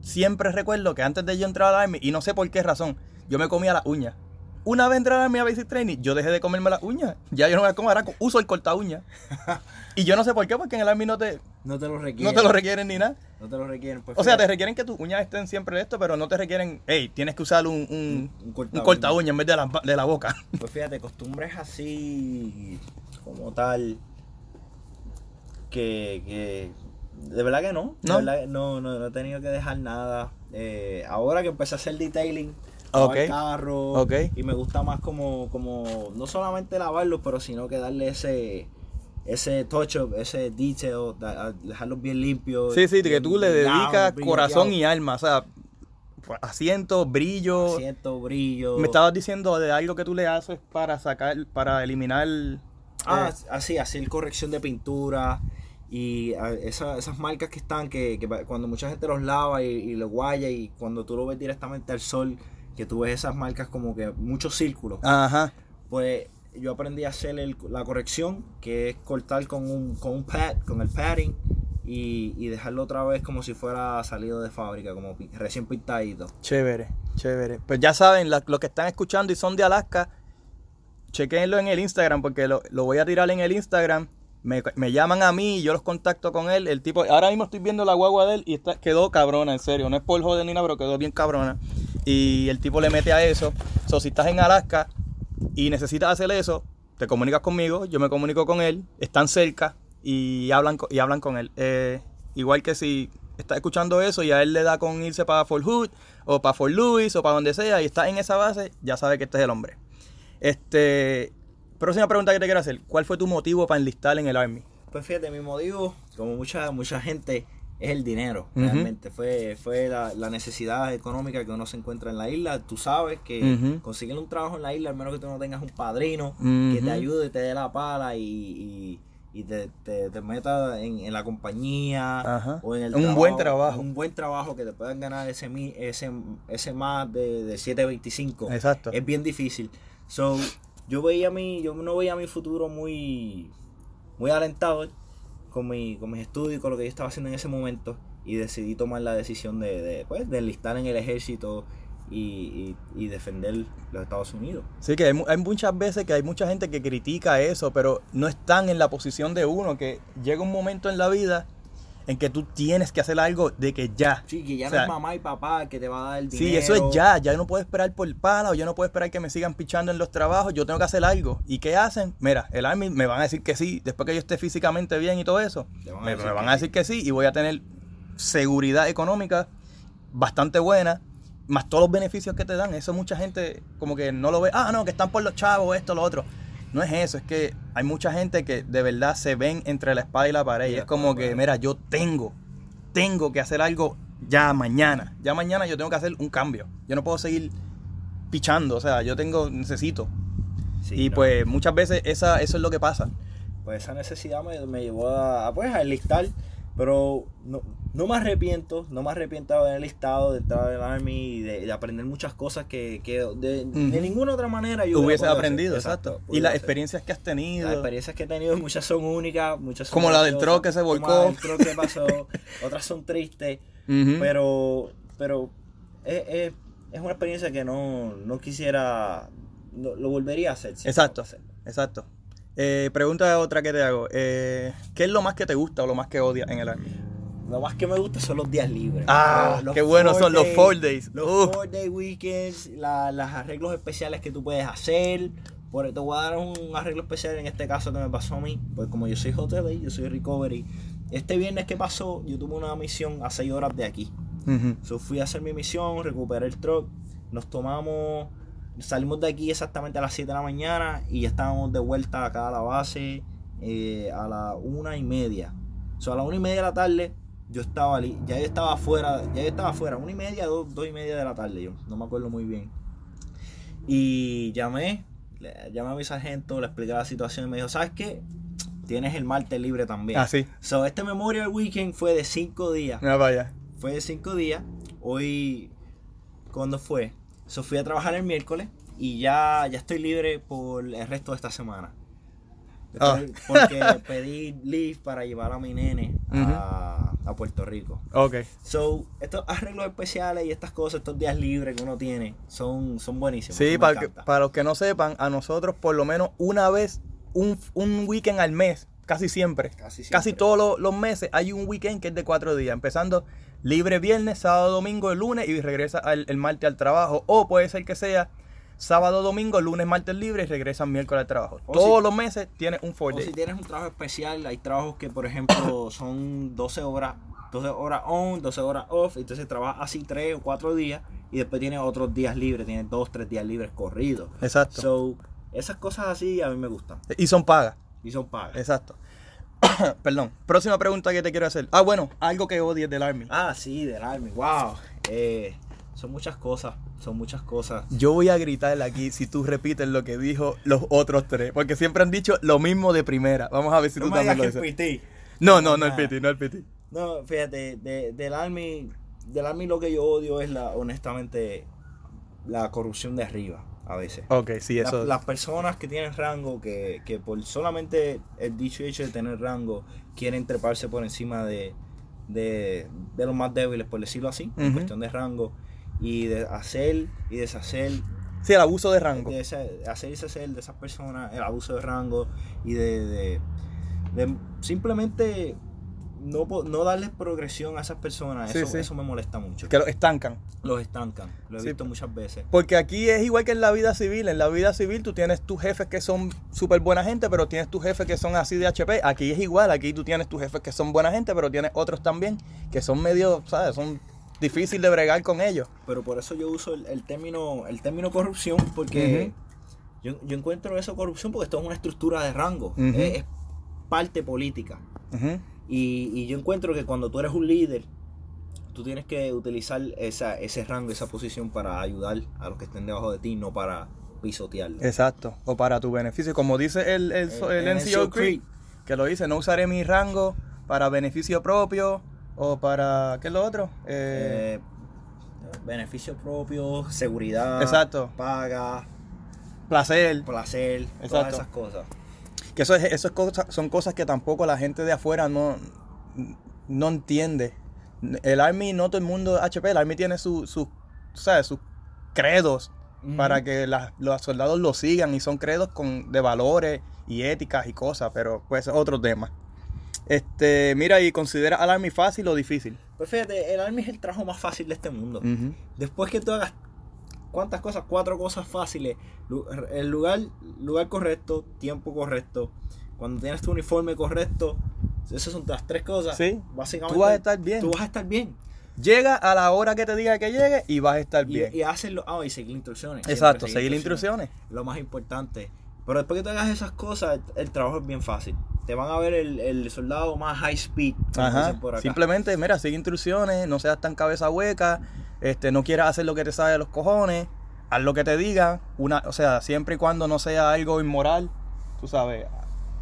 siempre recuerdo que antes de yo entrar al Army, y no sé por qué razón, yo me comía las uñas. Una vez entré al Army a Basic Training, yo dejé de comerme las uñas. Ya yo no me las como, ahora uso el corta uñas. [LAUGHS] y yo no sé por qué, porque en el Army no te, No te lo no requieren. te lo requieren ni nada. No te lo requieren. Pues, O sea, te requieren que tus uñas estén siempre de esto, pero no te requieren, hey, tienes que usar un, un, Un corta un corta uña en vez de la, de la boca. [LAUGHS] Pues fíjate, costumbres así como tal que, que de verdad que no. De ¿No? verdad que no, no, no he tenido que dejar nada. Eh, ahora que empecé a hacer detailing, lavar Ok. carro Ok. y me gusta más como, como no solamente lavarlos, pero sino que darle ese ese touch up, ese detail, da- dejarlos bien limpios. Sí, sí, que tú le dedicas brillado, corazón y alma, o sea, asiento, brillo. asiento, brillo. Me estabas diciendo de algo que tú le haces para sacar, para eliminar. Ah, eh, así, hacer corrección de pintura y esa- esas marcas que están, que, cuando mucha gente los lava y, y los guaya y cuando tú lo ves directamente al sol, que tú ves esas marcas como que muchos círculos, ajá. pues yo aprendí a hacer la corrección, que es cortar con un, con un pad, con el padding y, y dejarlo otra vez como si fuera salido de fábrica, como recién pintadito. Chévere, chévere. Pues ya saben, los que están escuchando y son de Alaska, chequenlo en el Instagram porque lo, lo voy a tirar en el Instagram. Me, me llaman a mí y yo los contacto con él. El tipo, ahora mismo estoy viendo la guagua de él y está, quedó cabrona, en serio. No es por joder ni nada, pero quedó bien cabrona. Y el tipo le mete a eso. So, si estás en Alaska y necesitas hacer eso, te comunicas conmigo, yo me comunico con él, están cerca y hablan, y hablan con él. Eh, igual que si estás escuchando eso y a él le da con irse para Fort Hood o para Fort Lewis o para donde sea y está en esa base, ya sabe que este es el hombre. Este, próxima pregunta que te quiero hacer, ¿cuál fue tu motivo para enlistar en el Army? Pues fíjate, mi motivo, como mucha, mucha gente, es el dinero. Realmente fue, fue la, la necesidad económica que uno se encuentra en la isla. Tú sabes que Ujú. conseguir un trabajo en la isla, al menos que tú no tengas un padrino que te ayude, te dé la pala y, y, y te, te, te meta en, en la compañía o en el Un buen trabajo. Un buen trabajo que te puedan ganar ese, mi- ese, ese más de, de 7.25 Exacto. es bien difícil. So, yo veía mi, yo no veía mi futuro muy, muy alentado con, mi, con mis estudios y con lo que yo estaba haciendo en ese momento y decidí tomar la decisión de, de, pues, enlistar en el ejército y, y, defender los Estados Unidos. Sí, que hay, hay muchas veces que hay mucha gente que critica eso, pero no están en la posición de uno, que llega un momento en la vida en que tú tienes que hacer algo de que ya. Sí, que ya O sea, no es mamá y papá que te va a dar el dinero. Sí, eso es ya, ya no puedo esperar por pala o ya no puedo esperar que me sigan pichando en los trabajos, yo tengo que hacer algo. ¿Y qué hacen? Mira, el Army me van a decir que sí, después que yo esté físicamente bien y todo eso, van me, van a decir que sí y voy a tener seguridad económica bastante buena, más todos los beneficios que te dan. Eso mucha gente como que no lo ve, ah, no, que están por los chavos, esto, lo otro. No es eso, es que hay mucha gente que de verdad se ven entre la espada y la pared. Y es como que, mira, yo tengo, tengo que hacer algo ya mañana. Ya mañana yo tengo que hacer un cambio. Yo no puedo seguir pichando, o sea, yo tengo, necesito. Sí, y no. pues muchas veces esa, eso es lo que pasa. pues esa necesidad me, me llevó a, a, pues, a enlistar, pero no, no me arrepiento, no me arrepiento de haber enlistado, de entrar al Army y de, de aprender muchas cosas que, que de, ninguna otra manera yo podido aprendido, hacer. exacto. Y las hacer. experiencias que has tenido. Las experiencias que he tenido, muchas son únicas, muchas son Como la del truck que se como volcó. la del truck que pasó, [LAUGHS] otras son tristes, pero, pero es, es- es una experiencia que no, no quisiera, no- lo volvería a hacer. si Exacto, exacto. Eh, pregunta otra que te hago. Eh, ¿Qué es lo más que te gusta o lo más que odias en el Army? Lo más que me gusta son los días libres. Ah, Los- qué buenos son los four days. Los Uf. four day weekends, la- los arreglos especiales que tú puedes hacer. Por, te voy a dar un arreglo especial en este caso que me pasó a mí. Pues como yo soy hotel, yo soy recovery. Este viernes que pasó, yo tuve una misión a 6 horas de aquí. Ujú. So, fui a hacer mi misión, recuperé el truck. Nos tomamos, salimos de aquí exactamente a las 7 de la mañana y ya estábamos de vuelta acá a la base eh, a la una y media. So, a la una y media de la tarde yo estaba ya yo estaba afuera, ya yo estaba afuera, una y media, dos, dos y media de la tarde, yo no me acuerdo muy bien. Y llamé, llamé a mi sargento, le expliqué la situación y me dijo, ¿sabes qué? Tienes el martes libre también. Ah, sí. So, este Memorial Weekend fue de 5 días Mira para allá. fue de cinco días. Hoy, ¿cuándo fue? So, fui a trabajar el miércoles y ya, ya estoy libre por el resto de esta semana. Ah. Estoy- Porque pedí leave para llevar a mi nene a, a Puerto Rico. Ok. So, estos arreglos especiales y estas cosas, estos días libres que uno tiene, son, son buenísimos. Sí, para, que- para los que no sepan, a nosotros por lo menos una vez, un, un weekend al mes, casi siempre. Casi siempre. Casi todos los, los meses hay un weekend que es de cuatro días, empezando libre viernes, sábado, domingo, el lunes y regresa al- el martes al trabajo. O puede ser que sea sábado, domingo, lunes, martes libre y regresan miércoles al trabajo. O Todos si- los meses tienes un four O day. si tienes un trabajo especial, hay trabajos que, por ejemplo, [COUGHS] son 12 horas, 12 horas on, 12 horas off, entonces trabajas así 3 o 4 días y después tienes otros días libres, tienes 2, 3 días libres corridos. Exacto. So, esas cosas así a mí me gustan y son pagas. y son pagas. Exacto. [COUGHS] Perdón. Próxima pregunta que te quiero hacer. Ah, bueno, algo que odies del Army. Ah, sí, del Army, wow. Eh, son muchas cosas, son muchas cosas. Yo voy a gritar aquí si tú repites lo que dijo los otros tres. Porque siempre han dicho lo mismo de primera. Vamos a ver si No tú me también digas lo dices. PT. No, no, no el piti, no el piti. No, fíjate, de- del Army, del Army lo que yo odio es la, honestamente, la corrupción de arriba, a veces. Ok, sí, La- eso. las personas que tienen rango, que, que por solamente el dicho hecho de tener rango, quieren treparse por encima de, de, de los más débiles, por decirlo así, en cuestión de rango, y de hacer y deshacer, Sí, el abuso de rango. de hacer y deshacer de esas personas, el abuso de rango y de, de- de simplemente no, no darles progresión a esas personas, Sí, eso, sí. eso me molesta mucho. Que lo estancan. Los estancan, lo he Sí. visto muchas veces. Porque aquí es igual que en la vida civil. En la vida civil tú tienes tus jefes que son súper buena gente, pero tienes tus jefes que son así de HP. Aquí es igual. Aquí tú tienes tus jefes que son buena gente, pero tienes otros también que son medio, ¿sabes? Son difícil de bregar con ellos. pero por eso yo uso el, el término el término corrupción porque yo, yo encuentro eso corrupción porque esto es una estructura de rango es, es parte política y, y yo encuentro que cuando tú eres un líder tú tienes que utilizar esa, ese rango esa posición para ayudar a los que estén debajo de ti no para pisotearlo Exacto. O para tu beneficio. Como dice el, el, el, El NCO NCO Creed, que lo dice, no usaré mi rango para beneficio propio o para, ¿qué es lo otro? Eh, Eh, beneficio propio seguridad Exacto. paga placer. placer todas Exacto. esas cosas Que eso, es, eso es cosa- son cosas que tampoco la gente de afuera no, no entiende. El Army, no todo el mundo HP, el Army tiene sus su, ¿sabes? sus credos para que las- los soldados lo sigan y son credos con, de valores y éticas y cosas, pero pues es otro tema. Este, mira, y considera al Army fácil o difícil. Pues fíjate, el Army es el trabajo más fácil de este mundo. Después que tú hagas cuántas cosas, cuatro cosas fáciles, el lugar, lugar correcto, tiempo correcto, cuando tienes tu uniforme correcto, esas son las tres cosas. Sí. Básicamente, Tú vas a estar bien. Tú vas a estar bien. Llega a la hora que te diga que llegue y vas a estar Y, bien. y hacerlo, ah, y seguir instrucciones. Exacto, seguir instrucciones. Lo más importante. Pero después que tú hagas esas cosas, el, el trabajo es bien fácil. Te van a ver el, el soldado más high speed, como Ajá. dicen por acá. Simplemente, mira, sigue instrucciones, no seas tan cabeza hueca, este, no quieras hacer lo que te sale de los cojones, haz lo que te digan, una, o sea, siempre y cuando no sea algo inmoral, tú sabes,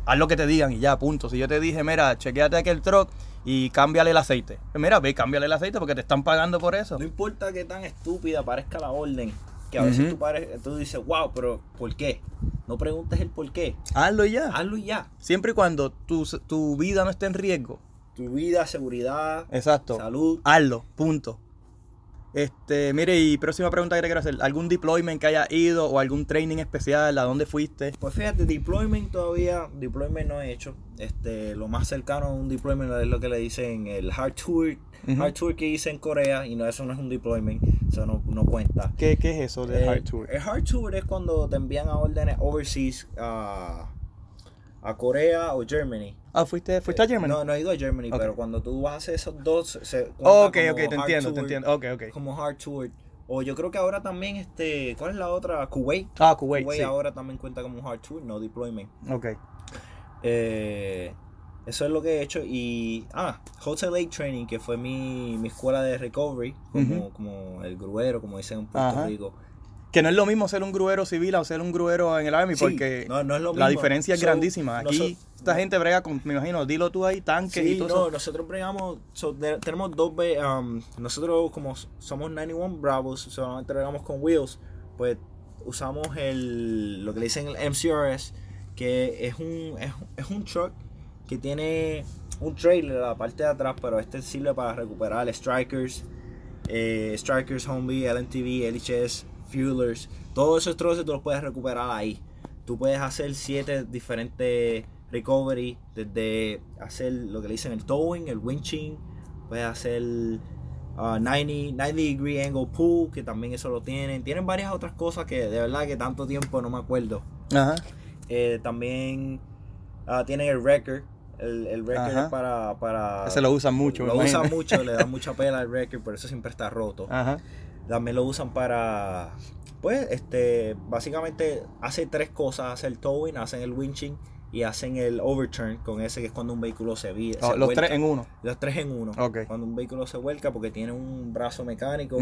haz lo que te digan y ya, punto. Si yo te dije, mira, chequeate aquel truck y cámbiale el aceite. Pues mira, ve, cámbiale el aceite porque te están pagando por eso. No importa que tan estúpida parezca la orden, que a veces tú, pare- tú dices, wow, pero ¿por qué? No preguntes el por qué. Hazlo ya. Hazlo ya. Siempre y cuando tu, tu vida no esté en riesgo. Tu vida, seguridad, Exacto. salud. Hazlo, punto. Este, mire, y próxima pregunta que te quiero hacer. ¿Algún deployment que haya ido o algún training especial? ¿A dónde fuiste? Pues fíjate, deployment todavía, deployment no he hecho. Este, lo más cercano a un deployment es lo que le dicen el hard tour, hard tour que hice en Corea y no eso no es un deployment, eso no, no cuenta. ¿Qué, qué es eso de Eh, hard tour? El hard tour es cuando te envían a órdenes overseas a, a Corea o Germany. Ah, fuiste, fuiste a Germany. No, no he ido a Germany, pero cuando tú vas a hacer esos dos, se cuenta ok, ok, te entiendo, te entiendo. Ok, ok. Como hard tour. O yo creo que ahora también, este, ¿cuál es la otra? Kuwait. Ah, Kuwait, sí. ahora también cuenta como un hard tour, no deployment. Ok. Eh, eso es lo que he hecho. Y, ah, Hotel Lake Training, que fue mi, mi escuela de recovery, como, como el gruero, como dicen en Puerto Ajá. Rico. Que no es lo mismo ser un gruero civil o ser un gruero en el Army, Sí, porque no, no es lo la mismo. diferencia es So, grandísima. Aquí noso- esta gente brega con, me imagino, dilo tú ahí, tanques y todo no, eso. nosotros bregamos, so, de- tenemos dos, um, nosotros como somos 91 Bravos, solamente bregamos con wheels, pues usamos el, lo que le dicen el MCRS, que es un, es, es un truck que tiene un trailer a la parte de atrás, pero este sirve para recuperar strikers, eh, strikers, Humvee, LMTV, LHS, fuelers, todos esos troces tú los puedes recuperar ahí. Tú puedes hacer siete diferentes recovery, desde hacer lo que le dicen el towing, el winching, puedes hacer uh, 90, 90 degree angle pull, que también eso lo tienen. Tienen varias otras cosas que de verdad que tanto tiempo no me acuerdo. Ajá. Eh, también ah, tienen el wrecker. El, el wrecker Ajá. es para, para... Ese lo usan mucho, Lo usan mucho, le dan [LAUGHS] mucha pela al wrecker, por eso siempre está roto. Ajá. También lo usan para, pues, este, básicamente hace tres cosas, hace el towing, hacen el winching y hacen el overturn, con ese que es cuando un vehículo se vira. Oh, los tres en uno. Los tres en uno. Ok. Cuando un vehículo se vuelca porque tiene un brazo mecánico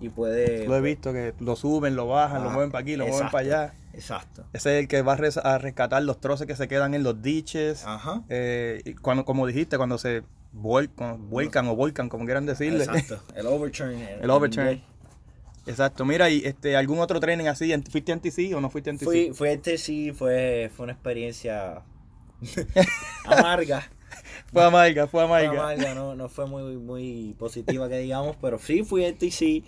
y puede... Lo he visto que lo suben, lo bajan, lo Ah, mueven para aquí, lo mueven para allá. Exacto. Ese es el que va a, res- a rescatar los troces que se quedan en los ditches. Ajá. Eh, cuando, como dijiste, cuando se vuel- cuando vuelcan o volcan, como quieran decirle. Exacto. [LAUGHS] El overturn. El overturn. Exacto. Mira, y este, algún otro training así, ¿En- ¿fuiste NTC o no fuiste NTC? Fui, fui este sí, fue, fue una experiencia [LAUGHS] amarga. Fue amarga, fue Fue amarga. amarga, no, no fue muy, muy positiva que digamos, pero sí fui a TC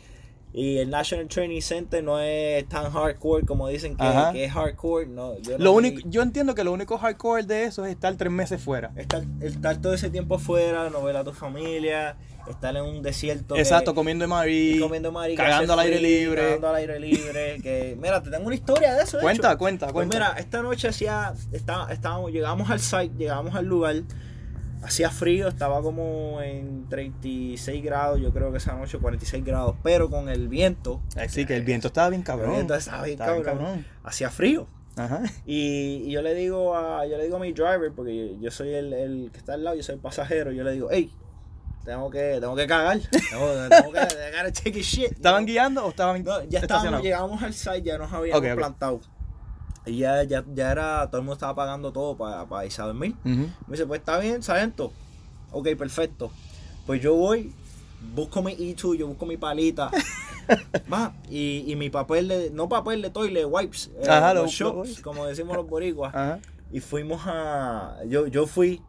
y el National Training Center no es tan hardcore como dicen que, es hardcore. No, yo no Lo único, yo entiendo que lo único hardcore de eso es estar tres meses fuera. estar, estar todo ese tiempo afuera, no ver a tu familia, estar en un desierto. que- Exacto, comiendo Marí, comiendo marica, cagando al aire libre. Cagando al aire libre. Que, mira, te tengo una historia de eso. de Cuenta, hecho. cuenta, Pues cuenta. mira, esta noche hacía, está, estábamos, llegamos al site, llegamos al lugar, hacía frío, estaba como en 36 grados, yo creo que esa noche 46 grados, pero con el viento, Así que el viento estaba bien el cabrón. viento estaba bien Estaba bien cabrón, hacía frío. Ajá. Y, y yo le digo a yo le digo a mi driver, porque yo, yo soy el, el que está al lado, yo soy el pasajero, yo le digo, hey, tengo que, tengo que cagar, tengo, tengo que, I gotta take a shit. ¿Estaban guiando o estaban No, ya estábamos, llegamos al site, ya nos habíamos Ok, ok. plantado. Y ya, ya, ya era, todo el mundo estaba pagando todo para, para irse a dormir. Me dice, pues está bien, sargento. Ok, perfecto. Pues yo voy, busco mi E2, yo busco mi palita. [LAUGHS] Va, y, y mi papel de, no papel de toilet, wipes. eh, Ajá, los los- shops, los- como decimos los boricuas. Ajá. Y fuimos a. Yo, yo fui,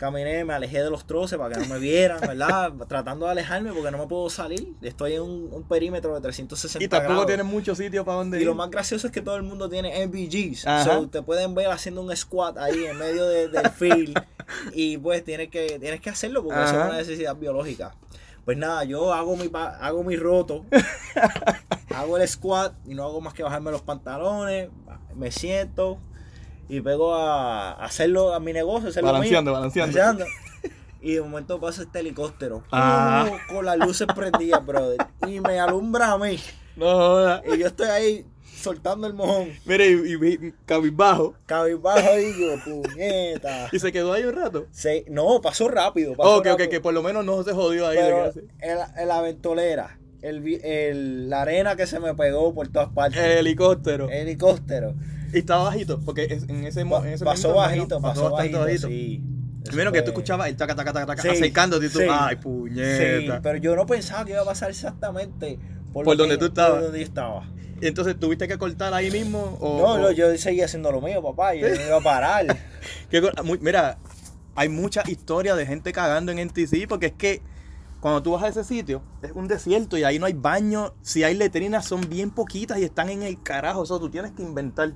caminé, me alejé de los troces para que no me vieran, ¿verdad? [LAUGHS] Tratando de alejarme porque no me puedo salir. Estoy en un, un perímetro de 360 Y tampoco tienes mucho sitio para donde Y ir. lo más gracioso es que todo el mundo tiene MVGs. So, te pueden ver haciendo un squat ahí en medio de- del [LAUGHS] field. y pues tienes que, tienes que hacerlo porque eso es una necesidad biológica. Pues nada, yo hago mi, hago mi roto. [LAUGHS] hago el squat y no hago más que bajarme los pantalones. Me siento y pego a hacerlo a mi negocio. hacer lo mío. Balanceando, balanceando. [LAUGHS] Y de momento pasa este helicóptero. Ah. uh, con las luces prendidas, brother. Y me alumbra a mí. No joda. Y yo estoy ahí soltando el mojón. Mire, y, y- y cabizbajo. Cabizbajo yo, puñeta. [LAUGHS] Y se quedó ahí un rato. Se- no, pasó rápido. Pasó ok, ok, que por lo menos no se jodió ahí. de Pero en, en la ventolera, el, el- la arena que se me pegó por todas partes. El helicóptero. El helicóptero. Y estaba bajito, porque es- en ese, mo- Pa- en ese pasó momento, bajito, pasó bajito, sí. Eso Menos que fue- tú escuchabas el taca, taca, taca, taca, Sí, acercándote y tú, sí. ay, Sí, puñeta. pero yo no pensaba que iba a pasar exactamente por, Por lo donde que- tú estabas. Por donde yo estaba. Y Entonces, ¿tuviste que cortar ahí mismo? O, No, o- no, yo seguía haciendo lo mío, papá. Yo no iba a parar. [LAUGHS] ¿Qué co- muy- mira, hay muchas historias de gente cagando en NTC porque es que cuando tú vas a ese sitio es un desierto y ahí no hay baño. Si hay letrinas son bien poquitas y están en el carajo. Eso tú tienes que inventar.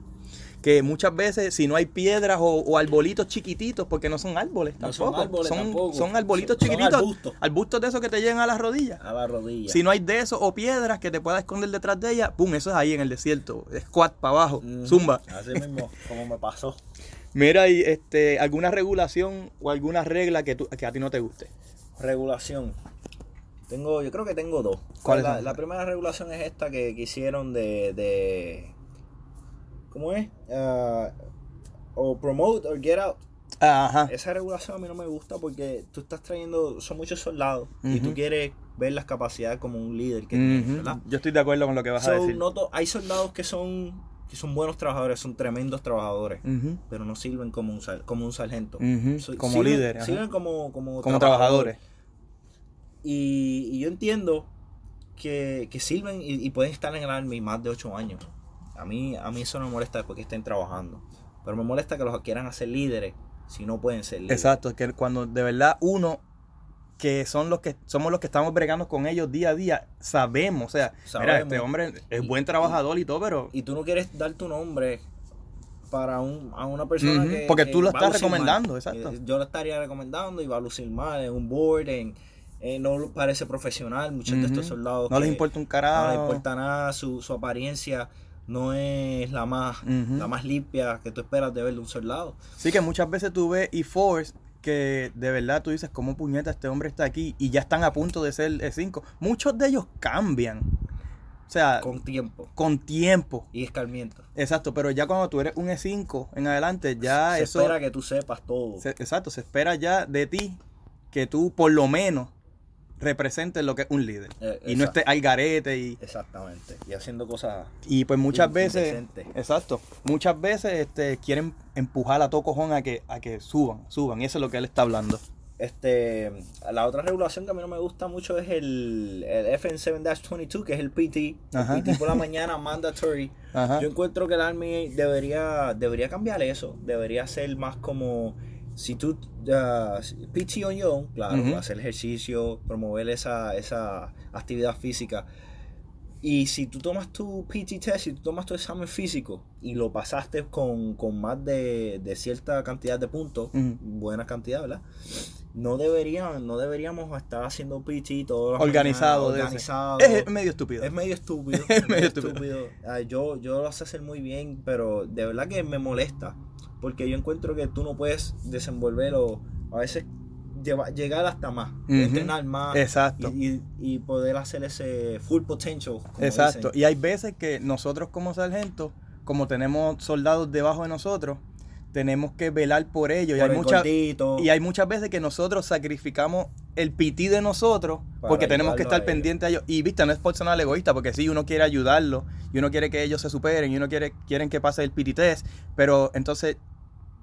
Que muchas veces, si no hay piedras o, o arbolitos chiquititos, porque no son árboles No tampoco. son árboles son, tampoco. son arbolitos Son chiquititos. arbustos. arbustos de esos que te llegan a las rodillas. A la rodilla. Si no hay de eso o piedras que te puedas esconder detrás de ella, pum, eso es ahí en el desierto. Squat para abajo, zumba. Así mismo, [LAUGHS] como me pasó. Mira, y este, alguna regulación o alguna regla que, tú- que a ti no te guste. Regulación. Tengo, yo creo que tengo dos. ¿Cuáles la, son? la primera regulación es esta que, que hicieron de, de ¿cómo es? Ah, o promote or get out. Ajá. Esa regulación a mí no me gusta porque tú estás trayendo, son muchos soldados y tú quieres ver las capacidades como un líder que tienes. ¿verdad? Yo estoy de acuerdo con lo que vas a decir. hay soldados que son que son buenos trabajadores, son tremendos trabajadores, pero no sirven como un como un sargento. So, como sirven- líder, ajá. Sirven como como, Como trabajadores. Y, y yo entiendo que, que sirven y, y pueden estar en el Army más de 8 años. A mí, a mí eso no me molesta después que estén trabajando. Pero me molesta que los quieran hacer líderes si no pueden ser líderes. Exacto, es que cuando de verdad uno que son los que somos los que estamos bregando con ellos día a día, sabemos, o sea, mira, Sabemos. este hombre es Y- buen trabajador y todo, pero Y tú no quieres dar tu nombre para un, a una persona Ujú, que. porque que tú lo estás recomendando, mal. exacto. Eh, Yo lo estaría recomendando y va a lucir mal en un board, en, eh, no parece profesional. Muchos de estos soldados. no les que importa un No carajo. les importa nada, su, su apariencia no es la más, la más limpia que tú esperas de ver de un soldado. Sí que muchas veces tú ves E-Force que de verdad tú dices, ¿cómo puñeta este hombre está aquí? Y ya están a punto de ser E5. Muchos de ellos cambian. O sea, con, Con tiempo tiempo. y escarmiento. Exacto, pero ya cuando tú eres un E5 en adelante, ya Se eso... espera que tú sepas todo. se- exacto, se espera ya de ti que tú por lo menos representes lo que es un líder. Eh, y no estés al garete y... Exactamente. Y haciendo cosas. Y pues muchas veces, exacto, muchas veces este, quieren empujar a todo cojón a que, a que suban, suban. Y eso es lo que él está hablando. Este, la otra regulación que a mí no me gusta mucho es el, el FN7-22, que es el PT. Ajá. El PT por la [LAUGHS] mañana mandatory. Ajá. Yo encuentro que el Army debería, debería cambiar eso. Debería ser más como. Si tú. uh, PT on your own, claro, hacer ejercicio, promover esa, esa actividad física. Y si tú tomas tu PT test, si tú tomas tu examen físico y lo pasaste con, con más de, de cierta cantidad de puntos, buena cantidad, ¿verdad? No deberían, no deberíamos estar haciendo PT todos los Organizado. organizado. Es medio estúpido. Es medio estúpido. [LAUGHS] Es es medio estúpido. estúpido. Yo, yo lo sé hacer muy bien, pero de verdad que me molesta. Porque yo encuentro que tú no puedes desenvolver o a veces lleva- llegar hasta más, entrenar más Exacto. y, y- y poder hacer ese full potential. como Exacto. dicen. Y hay veces que nosotros como sargentos, como tenemos soldados debajo de nosotros, tenemos que velar por ellos. Y hay, el y hay muchas veces que nosotros sacrificamos el pití de nosotros Para porque tenemos que estar a ellos. pendientes a ellos. Y viste, no es por sonar egoísta, porque sí, uno quiere ayudarlo y uno quiere que ellos se superen y uno quiere quieren que pase el pití test, pero entonces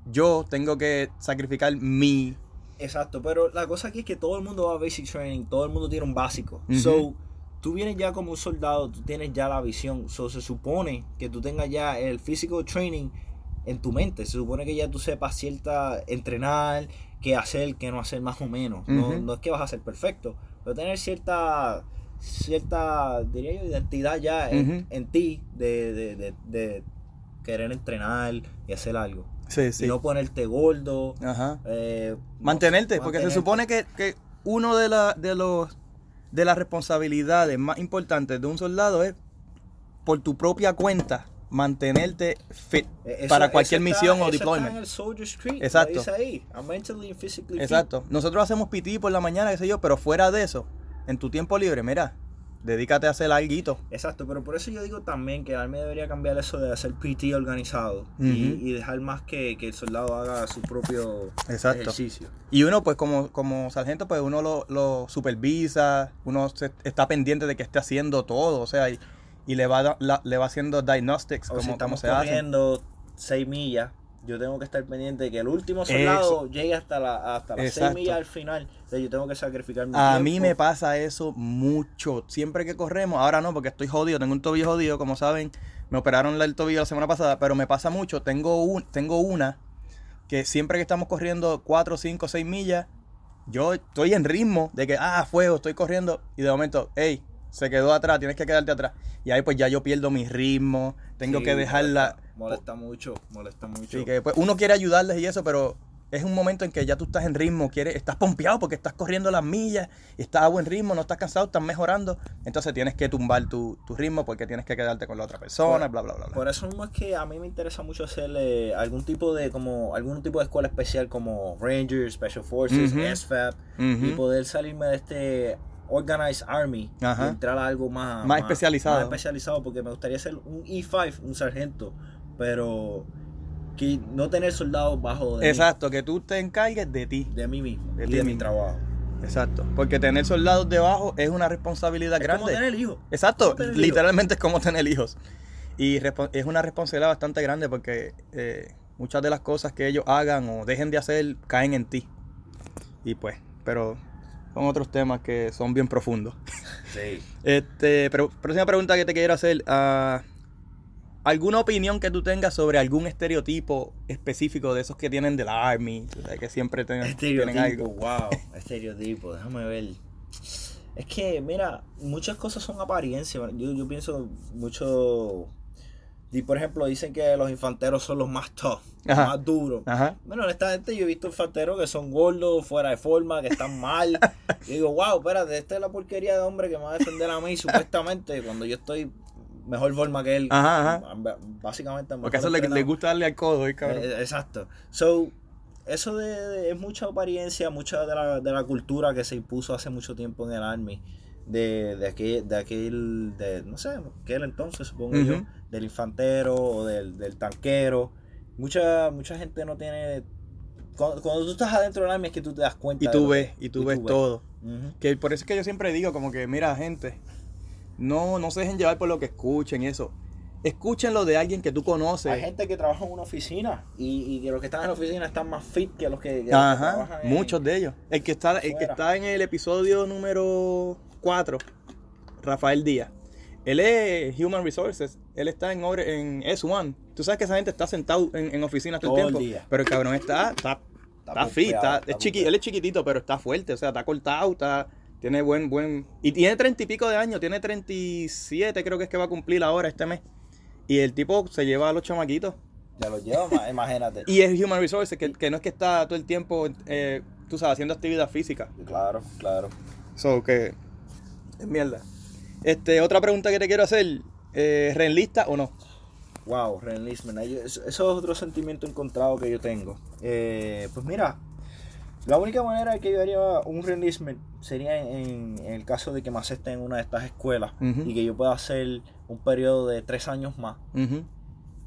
yo tengo que sacrificar mi... Exacto, pero la cosa aquí es que todo el mundo va a basic training, todo el mundo tiene un básico. So, tú vienes ya como un soldado, tú tienes ya la visión. So, se supone que tú tengas ya el physical training en tu mente. Se supone que ya tú sepas cierta entrenar, qué hacer, qué no hacer más o menos. no, no es que vas a ser perfecto, pero tener cierta, cierta, diría yo, identidad ya en, en ti de, de, de, de querer entrenar y hacer algo. Sí, sí. Y no ponerte gordo. Ajá. eh, Mantenerte, no- porque se supone que, que uno de, la, de los de las responsabilidades más importantes de un soldado es por tu propia cuenta mantenerte fit eso- para cualquier está- misión o deployment. Exacto. ahí. Exacto. Nosotros hacemos PT por la mañana, qué sé yo, pero fuera de eso, en tu tiempo libre, mira, dedícate a hacer algo. Exacto, pero por eso yo digo también que Army debería cambiar eso de hacer PT organizado y, dejar más que, que el soldado haga su propio Exacto. ejercicio. Y uno, pues como, como sargento, pues uno lo, lo supervisa, uno se- está pendiente de que esté haciendo todo, o sea, y, y le, va, la- le va haciendo diagnostics, O como, si como estamos se corriendo 6 millas, yo tengo que estar pendiente de que el último soldado llegue hasta, la, hasta las 6 Exacto. millas al final. Yo tengo que sacrificar mi A tiempo. mí me pasa eso mucho. Siempre que corremos, ahora no, porque estoy jodido, tengo un tobillo jodido, como saben, me operaron el tobillo la semana pasada, pero me pasa mucho. Tengo, un, tengo una que siempre que estamos corriendo 4, 5, 6 millas, yo estoy en ritmo de que, ah, fuego, estoy corriendo, y de momento, hey, se quedó atrás, tienes que quedarte atrás. Y ahí pues ya yo pierdo mi ritmo, tengo Sí, que dejarla. Molesta, molesta mucho, molesta mucho. Sí, que pues, uno quiere ayudarles y eso, pero es un momento en que ya tú estás en ritmo, quieres, estás pompeado porque estás corriendo las millas, y estás a buen ritmo, no estás cansado, estás mejorando. Entonces tienes que tumbar tu, tu ritmo porque tienes que quedarte con la otra persona, bla, bla, bla, bla. Por eso mismo es que a mí me interesa mucho hacer eh, algún tipo de como algún tipo de escuela especial como Rangers, Special Forces, Ujú. SFAP y Ujú. poder salirme de este Organized Army Ajá. entrar a algo más, Más especializado. Más especializado porque me gustaría ser un E5, un sargento, pero que no tener soldados bajo de, mí, Exacto, que tú te encargues de ti. de mí mismo De y ti de mi trabajo. Exacto. Porque tener soldados debajo es una responsabilidad Es grande. como tener hijos. Exacto, hijos. literalmente es como tener hijos. Y es una responsabilidad bastante grande porque eh, muchas de las cosas que ellos hagan o dejen de hacer caen en ti. Y pues, pero son otros temas que son bien profundos. Sí. [LAUGHS] Este, pero próxima pregunta que te quiero hacer. ah, ¿Alguna opinión que tú tengas sobre algún estereotipo específico de esos que tienen de la Army? O sea, que siempre ten- tienen Estereotipo, algo. wow, estereotipo, déjame ver. Es que, mira, muchas cosas son apariencia. Yo, yo pienso mucho. Y por ejemplo, dicen que los infanteros son los más tough, los más duros. Ajá. Bueno, honestamente, yo he visto infanteros que son gordos, fuera de forma, que están mal. [LAUGHS] y digo, wow, espérate, esta es la porquería de hombre que me va a defender a mí, supuestamente, cuando yo estoy mejor forma que él. Ajá, ajá. Básicamente, Porque eso le, le gusta darle al codo, ¿eh, cabrón? Eh, exacto. So, eso de, de- es mucha apariencia, mucha de la, de la cultura que se impuso hace mucho tiempo en el Army. De, de aquel, de aquel, de, no sé, aquel entonces supongo yo, del infantero o del, del tanquero. Mucha, mucha gente no tiene... Cuando, cuando tú estás adentro del Army es que tú te das cuenta. y de tú ves, que- y tú ves todo. Que por eso es que yo siempre digo, como que, mira, gente, no, no se dejen llevar por lo que escuchen y eso. Escuchen lo de alguien que tú conoces. Hay gente que trabaja en una oficina y, y que los que están en la oficina están más fit que los que, que los que Ajá, trabajan en- muchos de ellos. El que está, el que está en el episodio número 4, Rafael Díaz. Él es Human Resources. Él está en, en S1. Tú sabes que esa gente está sentado en, en oficinas todo, Todo el tiempo. día. Pero el cabrón está, está, está, pompeado, fit. Está, está es chiqui- él es chiquitito, pero está fuerte. O sea, está cortado, está, tiene buen, buen. Y tiene treinta y pico de años. Tiene 37, creo que es que va a cumplir ahora este mes. Y el tipo se lleva a los chamaquitos. Ya lo lleva, ma- imagínate. [LAUGHS] Y es Human Resources, que, que no es que está todo el tiempo, eh, tú sabes, haciendo actividad física. Claro, claro. So que es mierda. Este, otra pregunta que te quiero hacer, eh, ¿reenlista o no? Wow, reenlistment. ahí- Eso, es otro sentimiento encontrado que yo tengo. Eh, pues mira, la única manera que yo haría un reenlistment sería en, en el caso de que me acepten en una de estas escuelas y que yo pueda hacer un periodo de tres años más.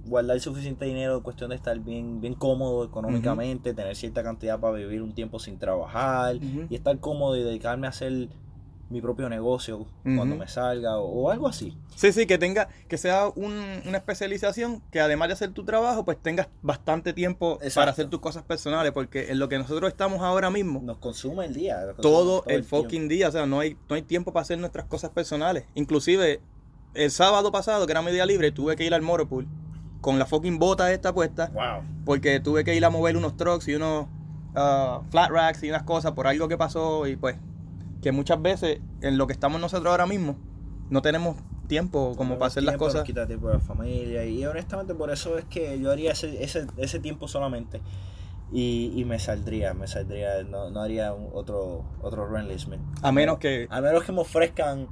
Guardar suficiente dinero, cuestión de estar bien, bien cómodo económicamente, tener cierta cantidad para vivir un tiempo sin trabajar y estar cómodo y dedicarme a hacer mi propio negocio cuando me salga o, o algo así. Sí, sí, que tenga, que sea un- una especialización que además de hacer tu trabajo, pues tengas bastante tiempo Exacto. para hacer tus cosas personales, porque en lo que nosotros estamos ahora mismo, Nos consume el día. consume todo el fucking día, o sea, no hay, no hay tiempo para hacer nuestras cosas personales. Inclusive, el sábado pasado, que era mi día libre, tuve que ir al Motorpool con la fucking bota esta puesta. Wow. Porque tuve que ir a mover unos trucks y unos ah, flat racks y unas cosas por algo que pasó y pues que muchas veces en lo que estamos nosotros ahora mismo no tenemos tiempo como para hacer las Tiempo, cosas. quita tiempo de la familia. Y honestamente por eso es que yo haría ese, ese, ese tiempo solamente. Y, y me saldría, me saldría. No, no haría un- otro, otro reenlistment. A menos que A menos que me ofrezcan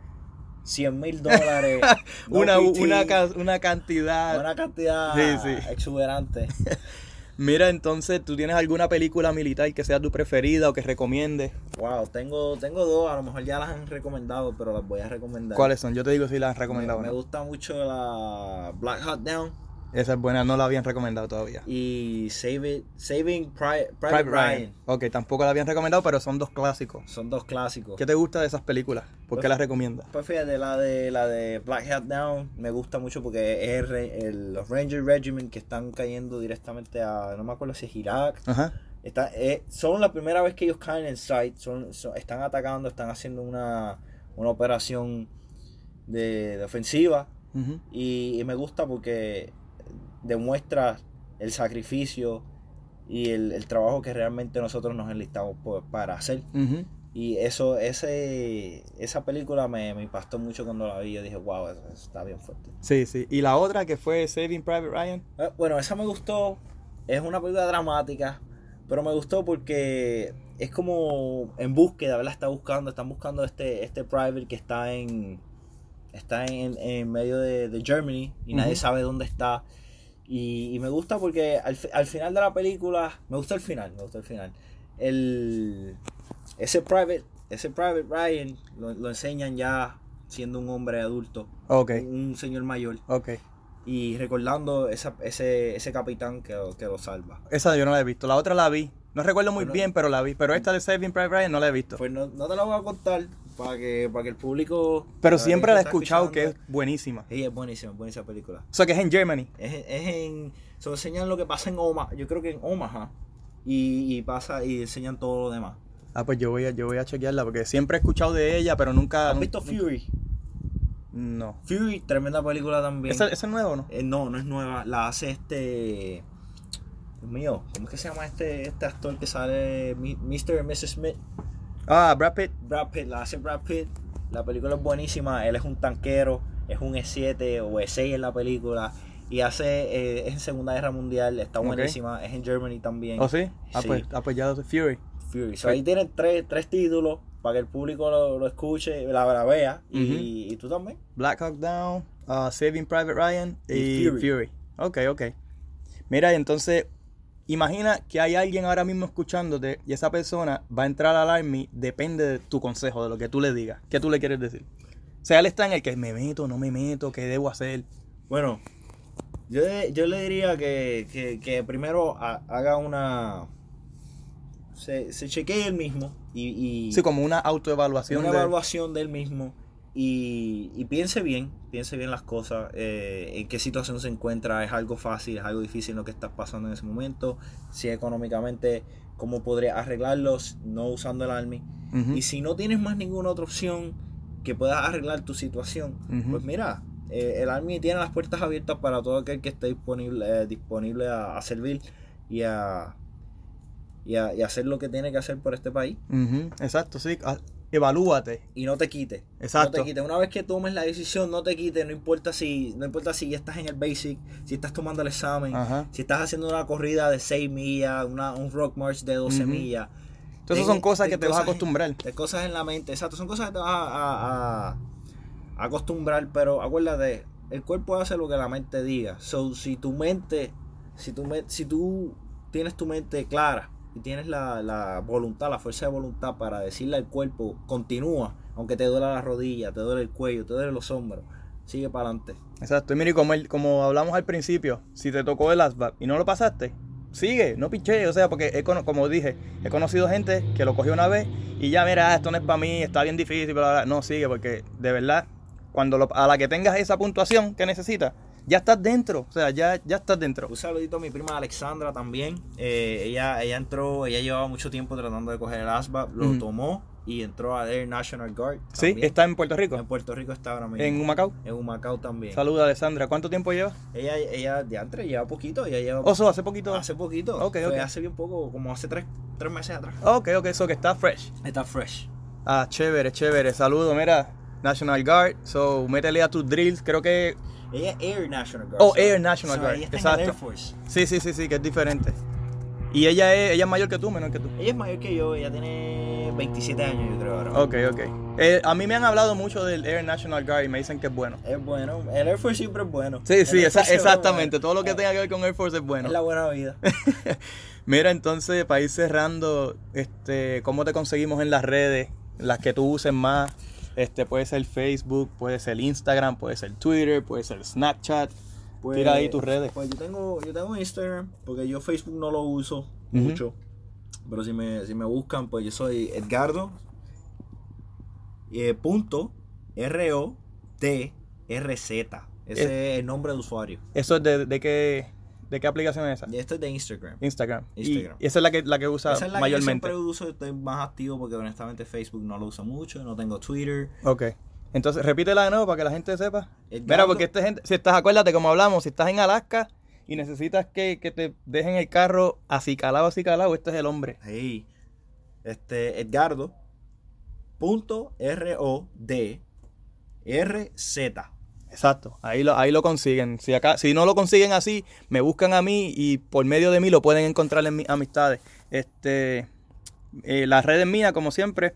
100 mil dólares. no [LAUGHS] una, PT, una, una cantidad. una cantidad Sí, sí. exuberante. [LAUGHS] Mira, entonces, ¿tú tienes alguna película militar que sea tu preferida o que recomiendes? Wow, tengo, tengo dos, a lo mejor ya las han recomendado, pero las voy a recomendar. ¿Cuáles son? Yo te digo si las has Me, recomendado me no. gusta mucho la Black Hot Down Esa es buena, no la habían recomendado todavía. y Save It- Saving Pri- Private, Private Ryan. Ryan. Ok, tampoco la habían recomendado, pero son dos clásicos. Son dos clásicos. ¿Qué te gusta de esas películas? ¿Por qué Pues- las recomiendas? Pues fíjate, la de la de Black Hat Down me gusta mucho porque es el los Ranger Regiment que están cayendo directamente a, no me acuerdo si es Irak. Ajá. Está, eh, son la primera vez que ellos caen en sight, son, son- están atacando, están haciendo una, una operación de, de ofensiva y, y me gusta porque demuestra el sacrificio y el, el trabajo que realmente nosotros nos enlistamos por- para hacer. Y eso, ese, esa película me, me impactó mucho cuando la vi. Yo dije, wow, eso, eso está bien fuerte. Sí, sí. Y la otra que fue Saving Private Ryan. Eh, Bueno, esa me gustó. Es una película dramática, pero me gustó porque es como en búsqueda, ¿verdad? Está buscando, están buscando este, este private que está en está en, en medio de, de Germany y nadie sabe dónde está. Y, y me gusta porque al, al final de la película, me gusta el final, me gusta el final. El, ese private, ese private Ryan lo, lo enseñan ya siendo un hombre adulto, Ok, un señor mayor ok. y recordando esa, ese, ese capitán que, que lo salva. Esa yo no la he visto. La otra la vi. No recuerdo muy Bueno. bien, pero la vi. Pero esta de Saving Private Ryan no la he visto. Pues no, no te la voy a contar para que, para que el público... pero siempre la he escuchado que es buenísima. Sí, es buenísima, buenísima película. O sea, que es en Germany. Es, es en... Se enseñan lo que pasa en Omaha, yo creo que en Omaha. Y, y pasa y enseñan todo lo demás. Ah, pues yo voy a, yo voy a chequearla porque siempre he escuchado de ella, pero nunca. ¿Has visto Fury? No. Fury, tremenda película también. ¿Esa, esa es nueva o no? Eh, no, no es nueva. La hace este... Dios mío, ¿cómo es que se llama este, este actor que sale Mr. y Mrs. Smith? Ah, Brad Pitt. Brad Pitt, la hace Brad Pitt. La película es buenísima. Él es un tanquero, es un E7 o E6 en la película. Y hace, eh, es en Segunda Guerra Mundial, está buenísima. Es en Germany también. ¿Oh, sí? Ah, Sí. pues, ah, pues ya Fury. Fury. So, ahí tienen tres, tres títulos para que el público lo, lo escuche, la, la vea. y, y tú también. Black Hawk Down, uh, Saving Private Ryan y, Y Fury. Fury. Ok, ok. Mira, entonces, imagina que hay alguien ahora mismo escuchándote y esa persona va a entrar al Army, depende de tu consejo, de lo que tú le digas. ¿Qué tú le quieres decir? O sea, él está en el que me meto, no me meto, qué debo hacer. Bueno, yo, yo le diría que, que, que primero ha- haga una... Se, se chequee él mismo y, y Sí, como una autoevaluación. una de- evaluación del mismo y, y piense bien, piense bien las cosas, eh, en qué situación se encuentra, es algo fácil, es algo difícil lo que está pasando en ese momento, si económicamente, cómo podría arreglarlos no usando el Army. Y si no tienes más ninguna otra opción que puedas arreglar tu situación, pues mira, eh, el Army tiene las puertas abiertas para todo aquel que esté disponible, eh, disponible a, a servir y a, y, a, y hacer lo que tiene que hacer por este país. Exacto, sí. Evalúate. y no te quite. Exacto. No te quite. Una vez que tomes la decisión, no te quite, no importa si, no importa si ya estás en el basic, si estás tomando el examen, Ajá. si estás haciendo una corrida de 6 millas, una, un rock march de 12 Ujú. millas. Entonces Ten- son cosas ten que te vas a acostumbrar. De cosas en la mente, exacto, son cosas que te vas a, a- acostumbrar, pero acuérdate, el cuerpo hace lo que la mente diga. So, si tu mente, si tu, si tú tienes tu mente clara y tienes la, la voluntad, la fuerza de voluntad para decirle al cuerpo, continúa, aunque te duela la rodilla, te duele el cuello, te duele los hombros, sigue para adelante. Exacto. Y mire, como, el- como hablamos al principio, si te tocó el ASVAB y no lo pasaste, sigue, no piché. O sea, porque he como dije, he conocido gente que lo cogió una vez y ya, mira, esto no es para mí, está bien difícil, bla. No, sigue, porque de verdad, cuando lo- a la que tengas esa puntuación que necesitas, ya estás dentro, o sea, ya, ya estás dentro. Un saludito a mi prima Alexandra también. Eh, ella, ella entró, ella llevaba mucho tiempo tratando de coger el ASVAB, lo Ujú. tomó y entró a Air National Guard. Sí, está en Puerto Rico, En Puerto Rico está ahora mismo. en Humacao. En Humacao también. Saluda, Alessandra. ¿Cuánto tiempo lleva? Ella, ella de antes lleva poquito, ella lleva Oso, hace poquito. hace poquito. Ok, Fue ok. hace bien poco, como hace tres, tres meses atrás. Ok, ok, eso que está fresh. Está fresh. Ah, chévere, chévere. Saludo, mira, National Guard. So, métele a tus drills. Creo que. Ella es Air National Guard. Oh, Air National Guard, Ella está exacto. en el Air Force. Sí, sí, sí, sí, que es diferente. Y ella es, ella es mayor que tú, menor que tú. Ella es mayor que yo, ella tiene 27 años, yo creo ahora. Ok, ok. Eh, a mí me han hablado mucho del Air National Guard y me dicen que es bueno. Es bueno, el Air Force siempre es bueno. Sí, El sí, esa- exactamente. Todo lo que tenga que ver con Air Force es bueno. Es la buena vida. [LAUGHS] Mira, entonces, para ir cerrando, este, ¿cómo te conseguimos en las redes? Las que tú uses más. Este, puede ser Facebook, puede ser Instagram, puede ser Twitter, puede ser Snapchat. Pues- Tira ahí tus redes. Pues yo tengo, yo tengo Instagram, porque yo Facebook no lo uso mucho. Pero si me, si me buscan, pues yo soy Edgardo. eh, punto R O T R Z. Ese Eh. es el nombre de usuario. ¿Eso es de, de qué, de qué aplicación es esa? Y esto es de Instagram. Instagram. Y- Instagram. Y, esa es la que, la que usa Esa es la que yo mayormente. siempre uso, estoy más activo porque honestamente Facebook no lo uso mucho, no tengo Twitter. Ok. Entonces, repítela de nuevo para que la gente sepa. Edgardo- Mira, porque esta gente, si estás, acuérdate, como hablamos, si estás en Alaska y necesitas que, que te dejen el carro así calado, así calado, este es el hombre. Hey, este Edgardo punto R O D R Z. Exacto, ahí lo, ahí lo consiguen. Si, acá, si no lo consiguen así, me buscan a mí y por medio de mí lo pueden encontrar en mis amistades. Este, eh, las redes mías, como siempre,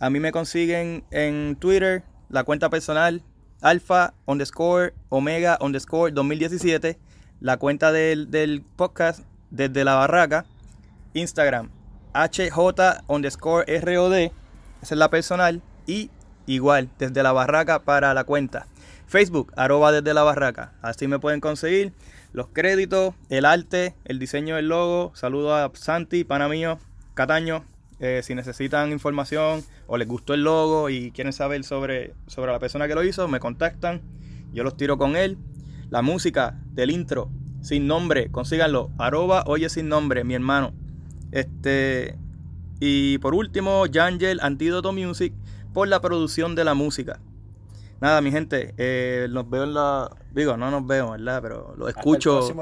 a mí me consiguen en Twitter, la cuenta personal, alfa underscore omega underscore 2017, la cuenta del, del podcast desde la barraca, Instagram, HJ underscore ROD, esa es la personal, y igual, desde la barraca para la cuenta. Facebook, arroba desde la barraca. Así me pueden conseguir los créditos, el arte, el diseño del logo. Saludo a Santi, pana mío, Cataño. Eh, si necesitan información o les gustó el logo y quieren saber sobre, sobre la persona que lo hizo, me contactan. Yo los tiro con él. La música del intro, sin nombre, consíganlo. Arroba oye sin nombre, mi hermano. Este. Y por último, Jangel Antídoto Music por la producción de la música. Nada, mi gente, eh, nos veo en la. Digo, no nos veo, ¿verdad? Pero lo escucho. Hasta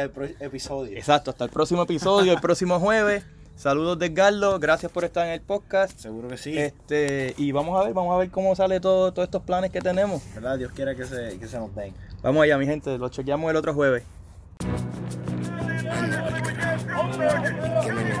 el próximo el episodio. Exacto, hasta el próximo episodio, el próximo jueves. Saludos de Garlo, gracias por estar en el podcast. Seguro que sí. Este, y vamos a ver, vamos a ver cómo sale todo, todos estos planes que tenemos. ¿Verdad? Dios quiera que se, que se nos den. Vamos allá, mi gente, lo chequeamos el otro jueves. ¿Qué me metí?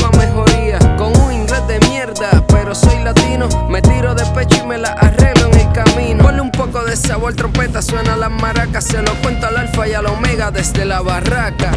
mierda, pero soy latino, me tiro de pecho y me la arreglo en el camino. Ponle un poco de sabor, trompeta, suena las maracas, se lo cuento al alfa y al omega desde la barraca.